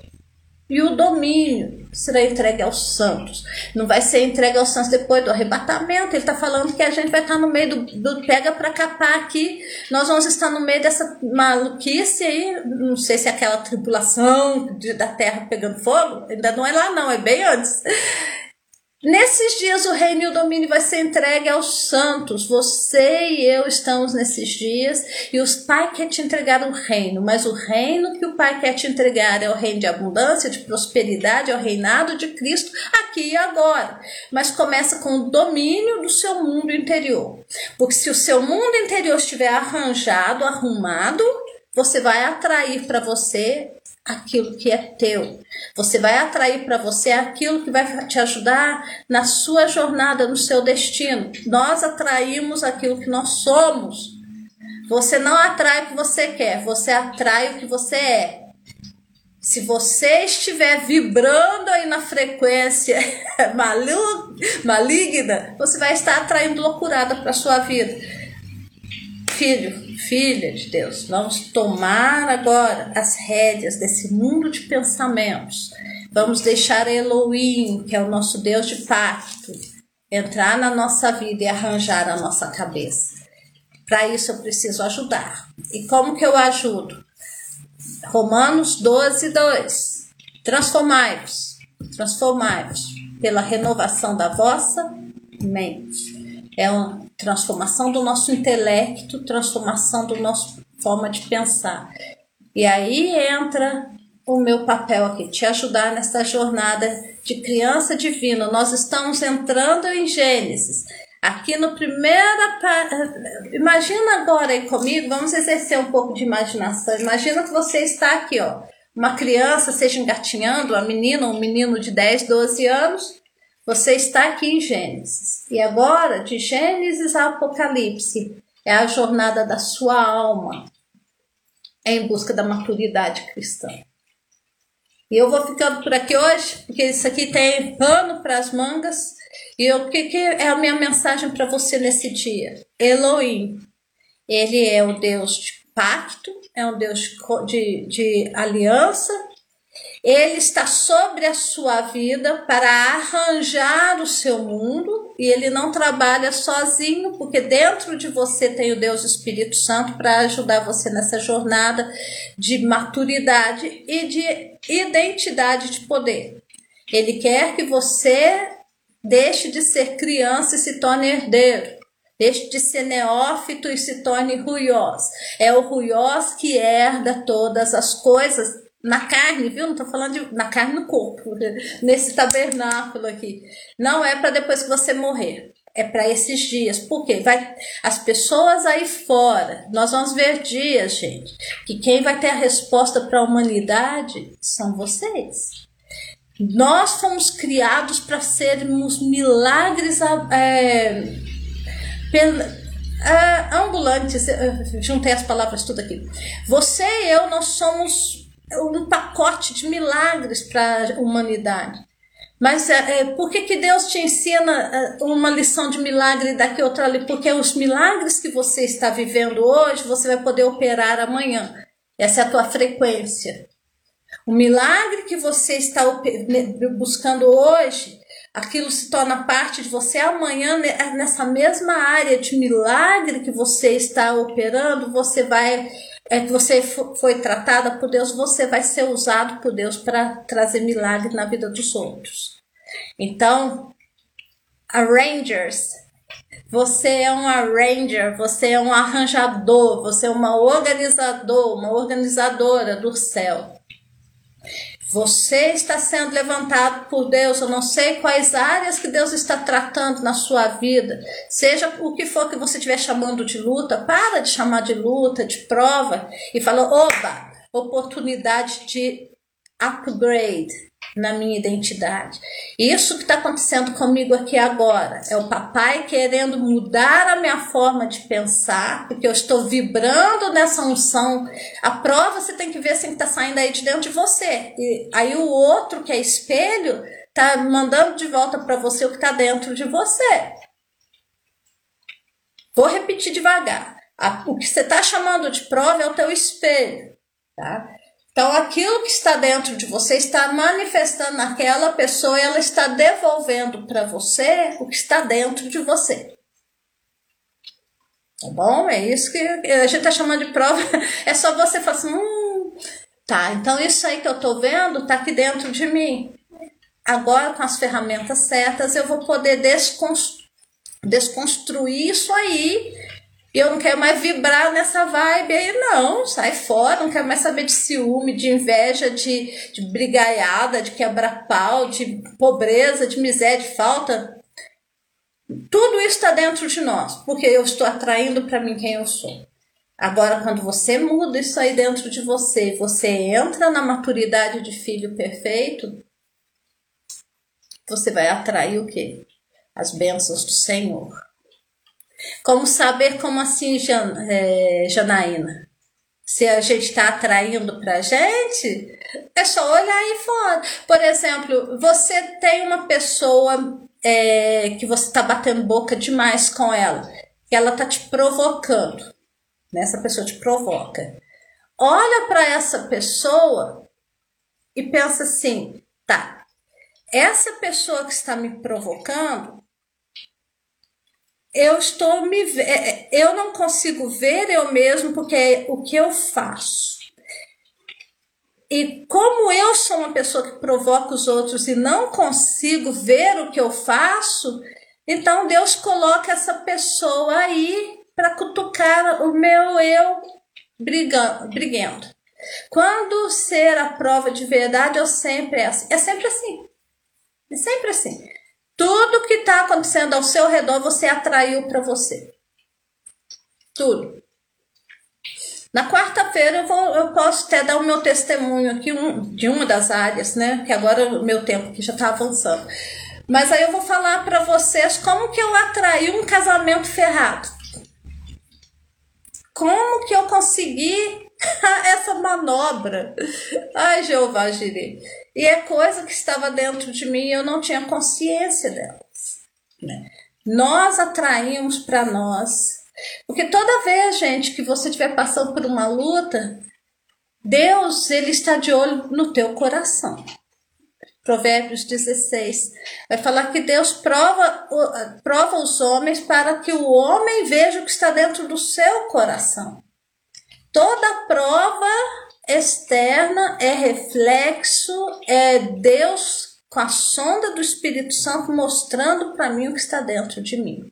Speaker 2: e o domínio será entregue aos santos. Não vai ser entregue aos santos depois do arrebatamento. Ele está falando que a gente vai estar no meio do, do pega para capar aqui. Nós vamos estar no meio dessa maluquice aí. Não sei se é aquela tribulação de, da terra pegando fogo. Ainda não é lá, não, é bem antes. Nesses dias o reino e o domínio vai ser entregue aos santos. Você e eu estamos nesses dias e os Pai quer te entregar o reino, mas o reino que o Pai quer te entregar é o reino de abundância, de prosperidade, é o reinado de Cristo aqui e agora. Mas começa com o domínio do seu mundo interior. Porque se o seu mundo interior estiver arranjado, arrumado, você vai atrair para você aquilo que é teu. Você vai atrair para você aquilo que vai te ajudar na sua jornada, no seu destino. Nós atraímos aquilo que nós somos. Você não atrai o que você quer, você atrai o que você é. Se você estiver vibrando aí na frequência maligna, você vai estar atraindo loucurada para sua vida. Filho, filha de Deus, vamos tomar agora as rédeas desse mundo de pensamentos. Vamos deixar Elohim, que é o nosso Deus de pacto, entrar na nossa vida e arranjar a nossa cabeça. Para isso eu preciso ajudar. E como que eu ajudo? Romanos 12, 2. Transformai-vos, transformai-vos pela renovação da vossa mente. É uma transformação do nosso intelecto, transformação da nossa forma de pensar. E aí entra o meu papel aqui, te ajudar nessa jornada de criança divina. Nós estamos entrando em Gênesis. Aqui no primeiro. Imagina agora aí comigo, vamos exercer um pouco de imaginação. Imagina que você está aqui, ó. Uma criança, seja engatinhando, uma menina, um menino de 10, 12 anos, você está aqui em Gênesis. E agora, de Gênesis a Apocalipse, é a jornada da sua alma em busca da maturidade cristã. E eu vou ficando por aqui hoje, porque isso aqui tem pano para as mangas. E o que, que é a minha mensagem para você nesse dia? Elohim. Ele é o Deus de pacto, é um Deus de, de aliança. Ele está sobre a sua vida para arranjar o seu mundo e ele não trabalha sozinho, porque dentro de você tem o Deus Espírito Santo para ajudar você nessa jornada de maturidade e de identidade de poder. Ele quer que você Deixe de ser criança e se torne herdeiro. Deixe de ser neófito e se torne ruiós. É o ruiós que herda todas as coisas na carne, viu? Não estou falando de, na carne no corpo, nesse tabernáculo aqui. Não é para depois que você morrer. É para esses dias. Por quê? Vai, as pessoas aí fora, nós vamos ver dias, gente, que quem vai ter a resposta para a humanidade são vocês. Nós fomos criados para sermos milagres é, é, ambulantes. Juntei as palavras tudo aqui. Você e eu, nós somos um pacote de milagres para a humanidade. Mas é, é, por que, que Deus te ensina é, uma lição de milagre daqui outra ali? Porque os milagres que você está vivendo hoje, você vai poder operar amanhã. Essa é a tua frequência. O milagre que você está buscando hoje, aquilo se torna parte de você amanhã, nessa mesma área de milagre que você está operando, você vai é que você foi tratada por Deus, você vai ser usado por Deus para trazer milagre na vida dos outros. Então, arrangers, você é um arranger, você é um arranjador, você é uma organizador, uma organizadora do céu. Você está sendo levantado por Deus. Eu não sei quais áreas que Deus está tratando na sua vida. Seja o que for que você estiver chamando de luta, para de chamar de luta, de prova e fala: oba, oportunidade de upgrade na minha identidade. Isso que está acontecendo comigo aqui agora é o papai querendo mudar a minha forma de pensar, porque eu estou vibrando nessa unção. A prova você tem que ver assim que está saindo aí de dentro de você. E aí o outro que é espelho está mandando de volta para você o que está dentro de você. Vou repetir devagar. O que você está chamando de prova é o teu espelho, tá? Então, aquilo que está dentro de você está manifestando naquela pessoa e ela está devolvendo para você o que está dentro de você. Tá bom? É isso que a gente está chamando de prova. É só você falar assim: hum, tá, então isso aí que eu estou vendo está aqui dentro de mim. Agora, com as ferramentas certas, eu vou poder desconstruir isso aí E eu não quero mais vibrar nessa vibe aí, não. Sai fora, não quero mais saber de ciúme, de inveja, de, de brigaiada, de quebrar pau, de pobreza, de miséria, de falta. Tudo isso está dentro de nós, porque eu estou atraindo para mim quem eu sou. Agora, quando você muda isso aí dentro de você, você entra na maturidade de filho perfeito, você vai atrair o quê? As bênçãos do Senhor. Como saber como assim, Jan, é, Janaína? Se a gente está atraindo para a gente, é só olhar aí fora. Por exemplo, você tem uma pessoa é, que você está batendo boca demais com ela, que ela está te provocando. Né? Essa pessoa te provoca. Olha para essa pessoa e pensa assim: tá, essa pessoa que está me provocando, eu estou me é, é, eu não consigo ver eu mesmo porque é o que eu faço. E como eu sou uma pessoa que provoca os outros e não consigo ver o que eu faço, então Deus coloca essa pessoa aí para cutucar o meu eu brigando, briguento. Quando ser a prova de verdade, eu sempre é assim. É sempre assim. É sempre assim. Tudo que está acontecendo ao seu redor, você atraiu para você. Tudo. Na quarta-feira eu, vou, eu posso até dar o meu testemunho aqui um, de uma das áreas, né? Que agora o meu tempo aqui já está avançando. Mas aí eu vou falar para vocês como que eu atraí um casamento ferrado. Como que eu consegui essa manobra? Ai, Jeová Jireh. E é coisa que estava dentro de mim e eu não tinha consciência delas. Né? Nós atraímos para nós. Porque toda vez, gente, que você estiver passando por uma luta, Deus ele está de olho no teu coração. Provérbios 16 vai falar que Deus prova, prova os homens para que o homem veja o que está dentro do seu coração. Toda prova externa é reflexo, é Deus com a sonda do Espírito Santo mostrando para mim o que está dentro de mim.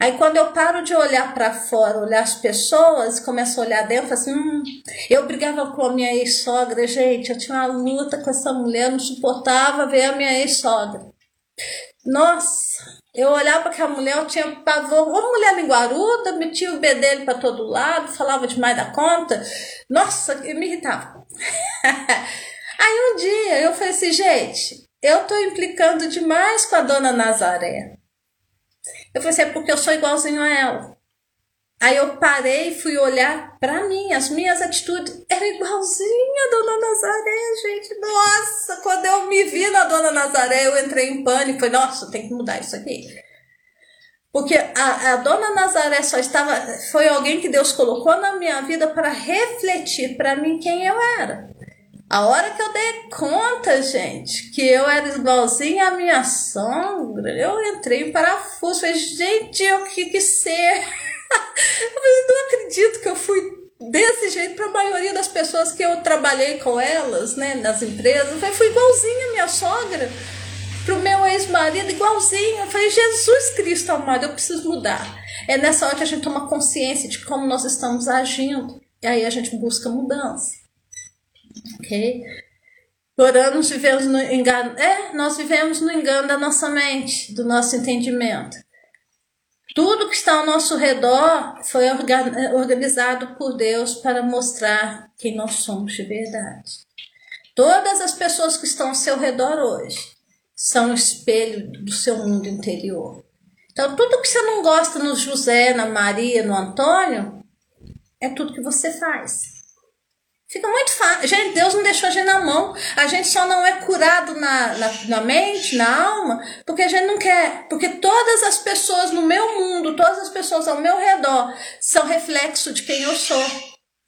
Speaker 2: Aí quando eu paro de olhar para fora, olhar as pessoas, começo a olhar dentro, assim, hum, eu brigava com a minha ex-sogra, gente, eu tinha uma luta com essa mulher, não suportava ver a minha ex-sogra. Nossa, eu olhava para aquela mulher, eu tinha pavor. Uma mulher linguaruda, metia o bedelho para todo lado, falava demais da conta. Nossa, eu me irritava. Aí um dia eu falei assim, gente, eu tô implicando demais com a dona Nazaré. Eu falei assim, é porque eu sou igualzinho a ela. Aí eu parei e fui olhar para mim, as minhas atitudes eram igualzinha a Dona Nazaré, gente. Nossa, quando eu me vi na Dona Nazaré, eu entrei em pânico. Falei, nossa, tem que mudar isso aqui. Porque a, a Dona Nazaré só estava. Foi alguém que Deus colocou na minha vida para refletir para mim quem eu era. A hora que eu dei conta, gente, que eu era igualzinha à minha sogra, eu entrei em parafuso. Falei, gente, eu que que ser eu não acredito que eu fui desse jeito para a maioria das pessoas que eu trabalhei com elas, né, nas empresas. Eu fui igualzinha minha sogra, pro meu ex-marido, igualzinho. Eu falei, Jesus Cristo amado, eu preciso mudar. É nessa hora que a gente toma consciência de como nós estamos agindo. E aí a gente busca mudança. Ok? Por anos vivemos no engano. É, nós vivemos no engano da nossa mente, do nosso entendimento. Tudo que está ao nosso redor foi organizado por Deus para mostrar quem nós somos de verdade. Todas as pessoas que estão ao seu redor hoje são um espelho do seu mundo interior. Então, tudo que você não gosta no José, na Maria, no Antônio, é tudo que você faz. Fica muito fácil. Gente, Deus não deixou a gente na mão. A gente só não é curado na, na, na, mente, na alma, porque a gente não quer. Porque todas as pessoas no meu mundo, todas as pessoas ao meu redor, são reflexo de quem eu sou.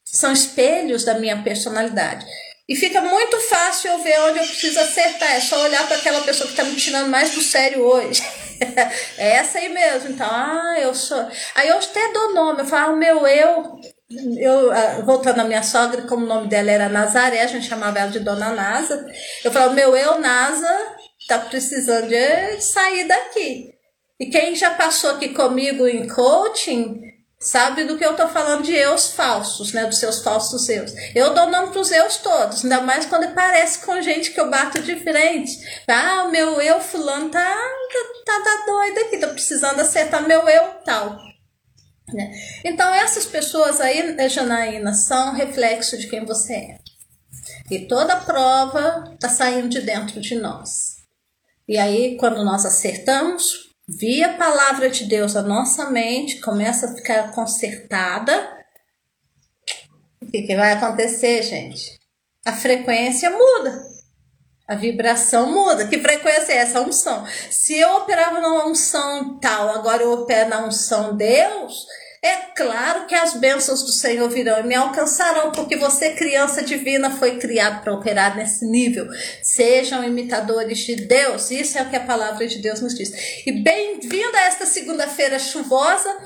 Speaker 2: São espelhos da minha personalidade. E fica muito fácil eu ver onde eu preciso acertar. É só olhar para aquela pessoa que está me tirando mais do sério hoje. é essa aí mesmo. Então, ah, eu sou. Aí eu até dou nome. Eu falo, ah, meu eu eu, ah, voltando à minha sogra, como o nome dela era Nazaré, a gente chamava ela de Dona Nasa. Eu falava, meu eu, Nasa, tá precisando de sair daqui. E quem já passou aqui comigo em coaching sabe do que eu estou falando de eus falsos, né? Dos seus falsos eus. Eu dou nome para os eus todos, ainda mais quando parece com gente que eu bato de frente. Ah, meu eu fulano tá, tá, tá doido aqui, tô precisando acertar meu eu tal. Né? Então, essas pessoas aí, Janaína, são reflexo de quem você é. E toda prova está saindo de dentro de nós. E aí, quando nós acertamos, via a palavra de Deus, a nossa mente começa a ficar consertada. O que, que vai acontecer, gente? A frequência muda. A vibração muda. Que frequência é essa? A unção. Se eu operava na unção tal, agora eu opero na unção Deus, é claro que as bênçãos do Senhor virão e me alcançarão, porque você, criança divina, foi criado para operar nesse nível. Sejam imitadores de Deus, isso é o que a palavra de Deus nos diz. E bem-vindo a esta segunda-feira chuvosa.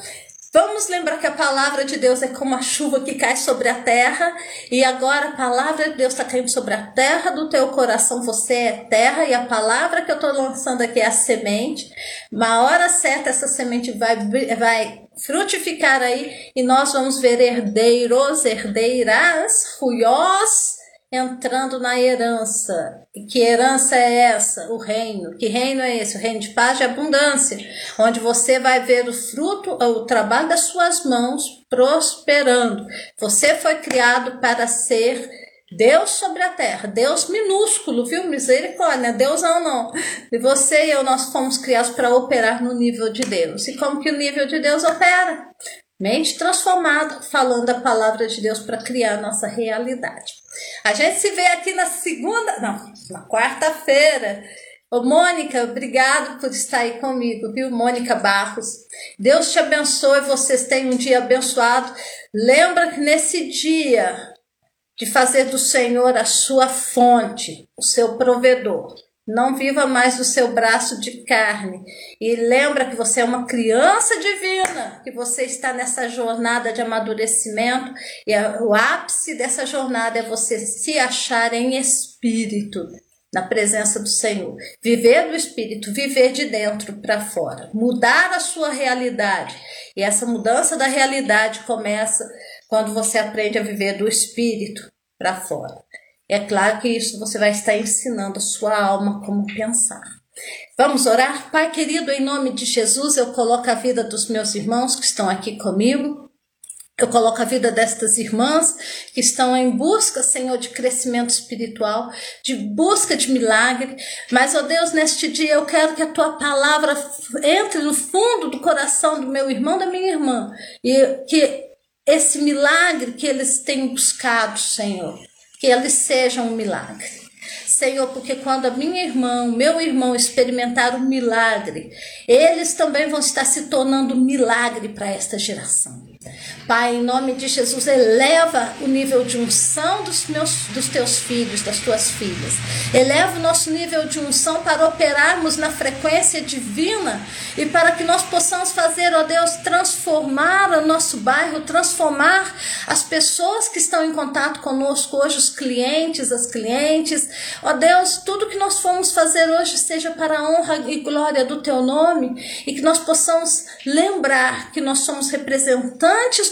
Speaker 2: Vamos lembrar que a palavra de Deus é como a chuva que cai sobre a terra, e agora a palavra de Deus está caindo sobre a terra do teu coração. Você é terra, e a palavra que eu estou lançando aqui é a semente. Uma hora certa, essa semente vai, vai frutificar aí e nós vamos ver herdeiros, herdeiras, ruiós entrando na herança. E que herança é essa? O reino. Que reino é esse? O reino de paz e abundância, onde você vai ver o fruto, o trabalho das suas mãos prosperando. Você foi criado para ser Deus sobre a terra, Deus minúsculo, viu? Misericórdia, Deus não, não. E você e eu, nós fomos criados para operar no nível de Deus. E como que o nível de Deus opera? Mente transformada, falando a palavra de Deus para criar a nossa realidade. A gente se vê aqui na segunda, não, na quarta-feira. Ô, Mônica, obrigado por estar aí comigo, viu? Mônica Barros. Deus te abençoe, vocês tenham um dia abençoado. Lembra que nesse dia de fazer do Senhor a sua fonte, o seu provedor. Não viva mais do seu braço de carne. E lembra que você é uma criança divina, que você está nessa jornada de amadurecimento. E o ápice dessa jornada é você se achar em espírito, na presença do Senhor. Viver do espírito, viver de dentro para fora. Mudar a sua realidade. E essa mudança da realidade começa quando você aprende a viver do espírito para fora. É claro que isso você vai estar ensinando a sua alma como pensar. Vamos orar? Pai querido, em nome de Jesus, eu coloco a vida dos meus irmãos que estão aqui comigo. Eu coloco a vida destas irmãs que estão em busca, Senhor, de crescimento espiritual, de busca de milagre. Mas, ó Deus, neste dia eu quero que a tua palavra entre no fundo do coração do meu irmão, da minha irmã, e que esse milagre que eles têm buscado, Senhor, que eles sejam um milagre. Senhor, porque quando a minha irmã, o meu irmão experimentar um milagre, eles também vão estar se tornando um milagre para esta geração. Pai, em nome de Jesus, eleva o nível de unção dos, meus, dos teus filhos, das tuas filhas. Eleva o nosso nível de unção para operarmos na frequência divina e para que nós possamos fazer, ó Deus, transformar o nosso bairro, transformar as pessoas que estão em contato conosco hoje, os clientes, as clientes. Ó Deus, tudo que nós formos fazer hoje seja para a honra e glória do teu nome e que nós possamos lembrar que nós somos representantes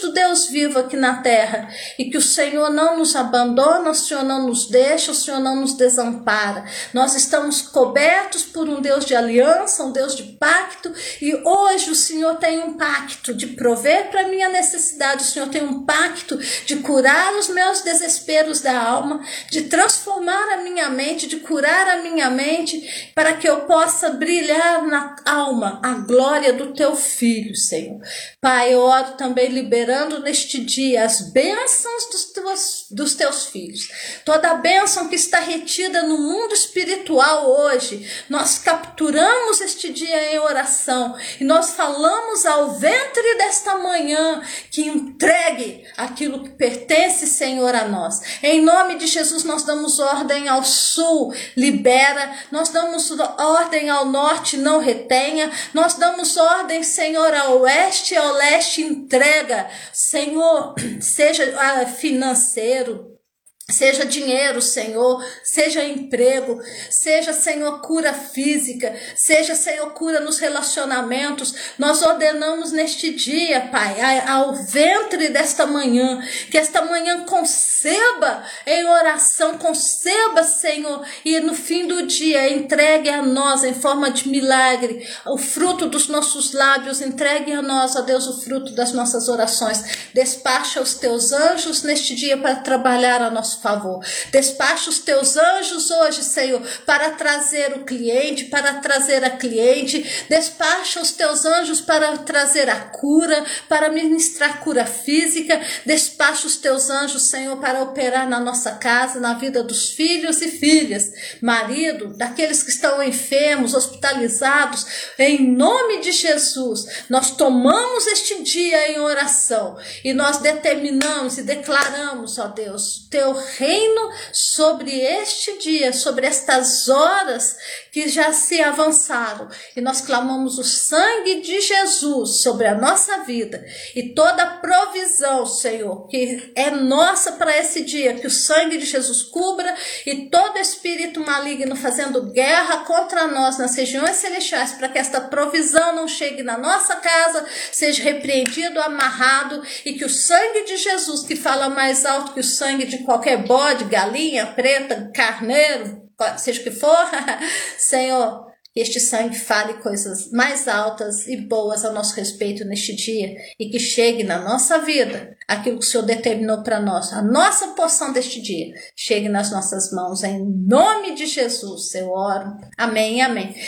Speaker 2: do Deus vivo aqui na terra e que o Senhor não nos abandona, o Senhor não nos deixa, o Senhor não nos desampara. Nós estamos cobertos por um Deus de aliança, um Deus de pacto e hoje o Senhor tem um pacto de prover para minha necessidade, o Senhor tem um pacto de curar os meus desesperos da alma, de transformar a minha mente, de curar a minha mente para que eu possa brilhar na alma a glória do teu filho, Senhor. Pai, eu oro também liberando neste dia as bênçãos dos teus, dos teus filhos. Toda a bênção que está retida no mundo espiritual hoje, nós capturamos este dia em oração e nós falamos ao ventre desta manhã que entregue aquilo que pertence, Senhor, a nós. Em nome de Jesus, nós damos ordem ao sul, libera. Nós damos ordem ao norte, não retenha. Nós damos ordem, Senhor, ao oeste e ao leste, entrega. Senhor, seja ah, financeiro, Seja dinheiro, Senhor, seja emprego, seja, Senhor, cura física, seja, Senhor, cura nos relacionamentos. Nós ordenamos neste dia, Pai, ao ventre desta manhã, que esta manhã conceba em oração, conceba, Senhor, e no fim do dia entregue a nós em forma de milagre o fruto dos nossos lábios, entregue a nós, ó Deus, o fruto das nossas orações. Despacha os teus anjos neste dia para trabalhar a nosso favor. Despacha os teus anjos hoje, Senhor, para trazer o cliente, para trazer a cliente. Despacha os teus anjos para trazer a cura, para ministrar cura física. Despacha os teus anjos, Senhor, para operar na nossa casa, na vida dos filhos e filhas, marido, daqueles que estão enfermos, hospitalizados. Em nome de Jesus, nós tomamos este dia em oração e nós determinamos e declaramos, ó Deus, teu reino sobre este dia, sobre estas horas que já se avançaram. E nós clamamos o sangue de Jesus sobre a nossa vida e toda a provisão, Senhor, que é nossa para esse dia, que o sangue de Jesus cubra e todo espírito maligno fazendo guerra contra nós nas regiões celestiais, para que esta provisão não chegue na nossa casa, seja repreendido, amarrado e que o sangue de Jesus, que fala mais alto que o sangue de qualquer bode, galinha preta, carneiro, seja o que for, Senhor, este sangue fale coisas mais altas e boas ao nosso respeito neste dia e que chegue na nossa vida aquilo que o Senhor determinou para nós, a nossa porção deste dia, chegue nas nossas mãos, em nome de Jesus, eu oro. Amém, amém.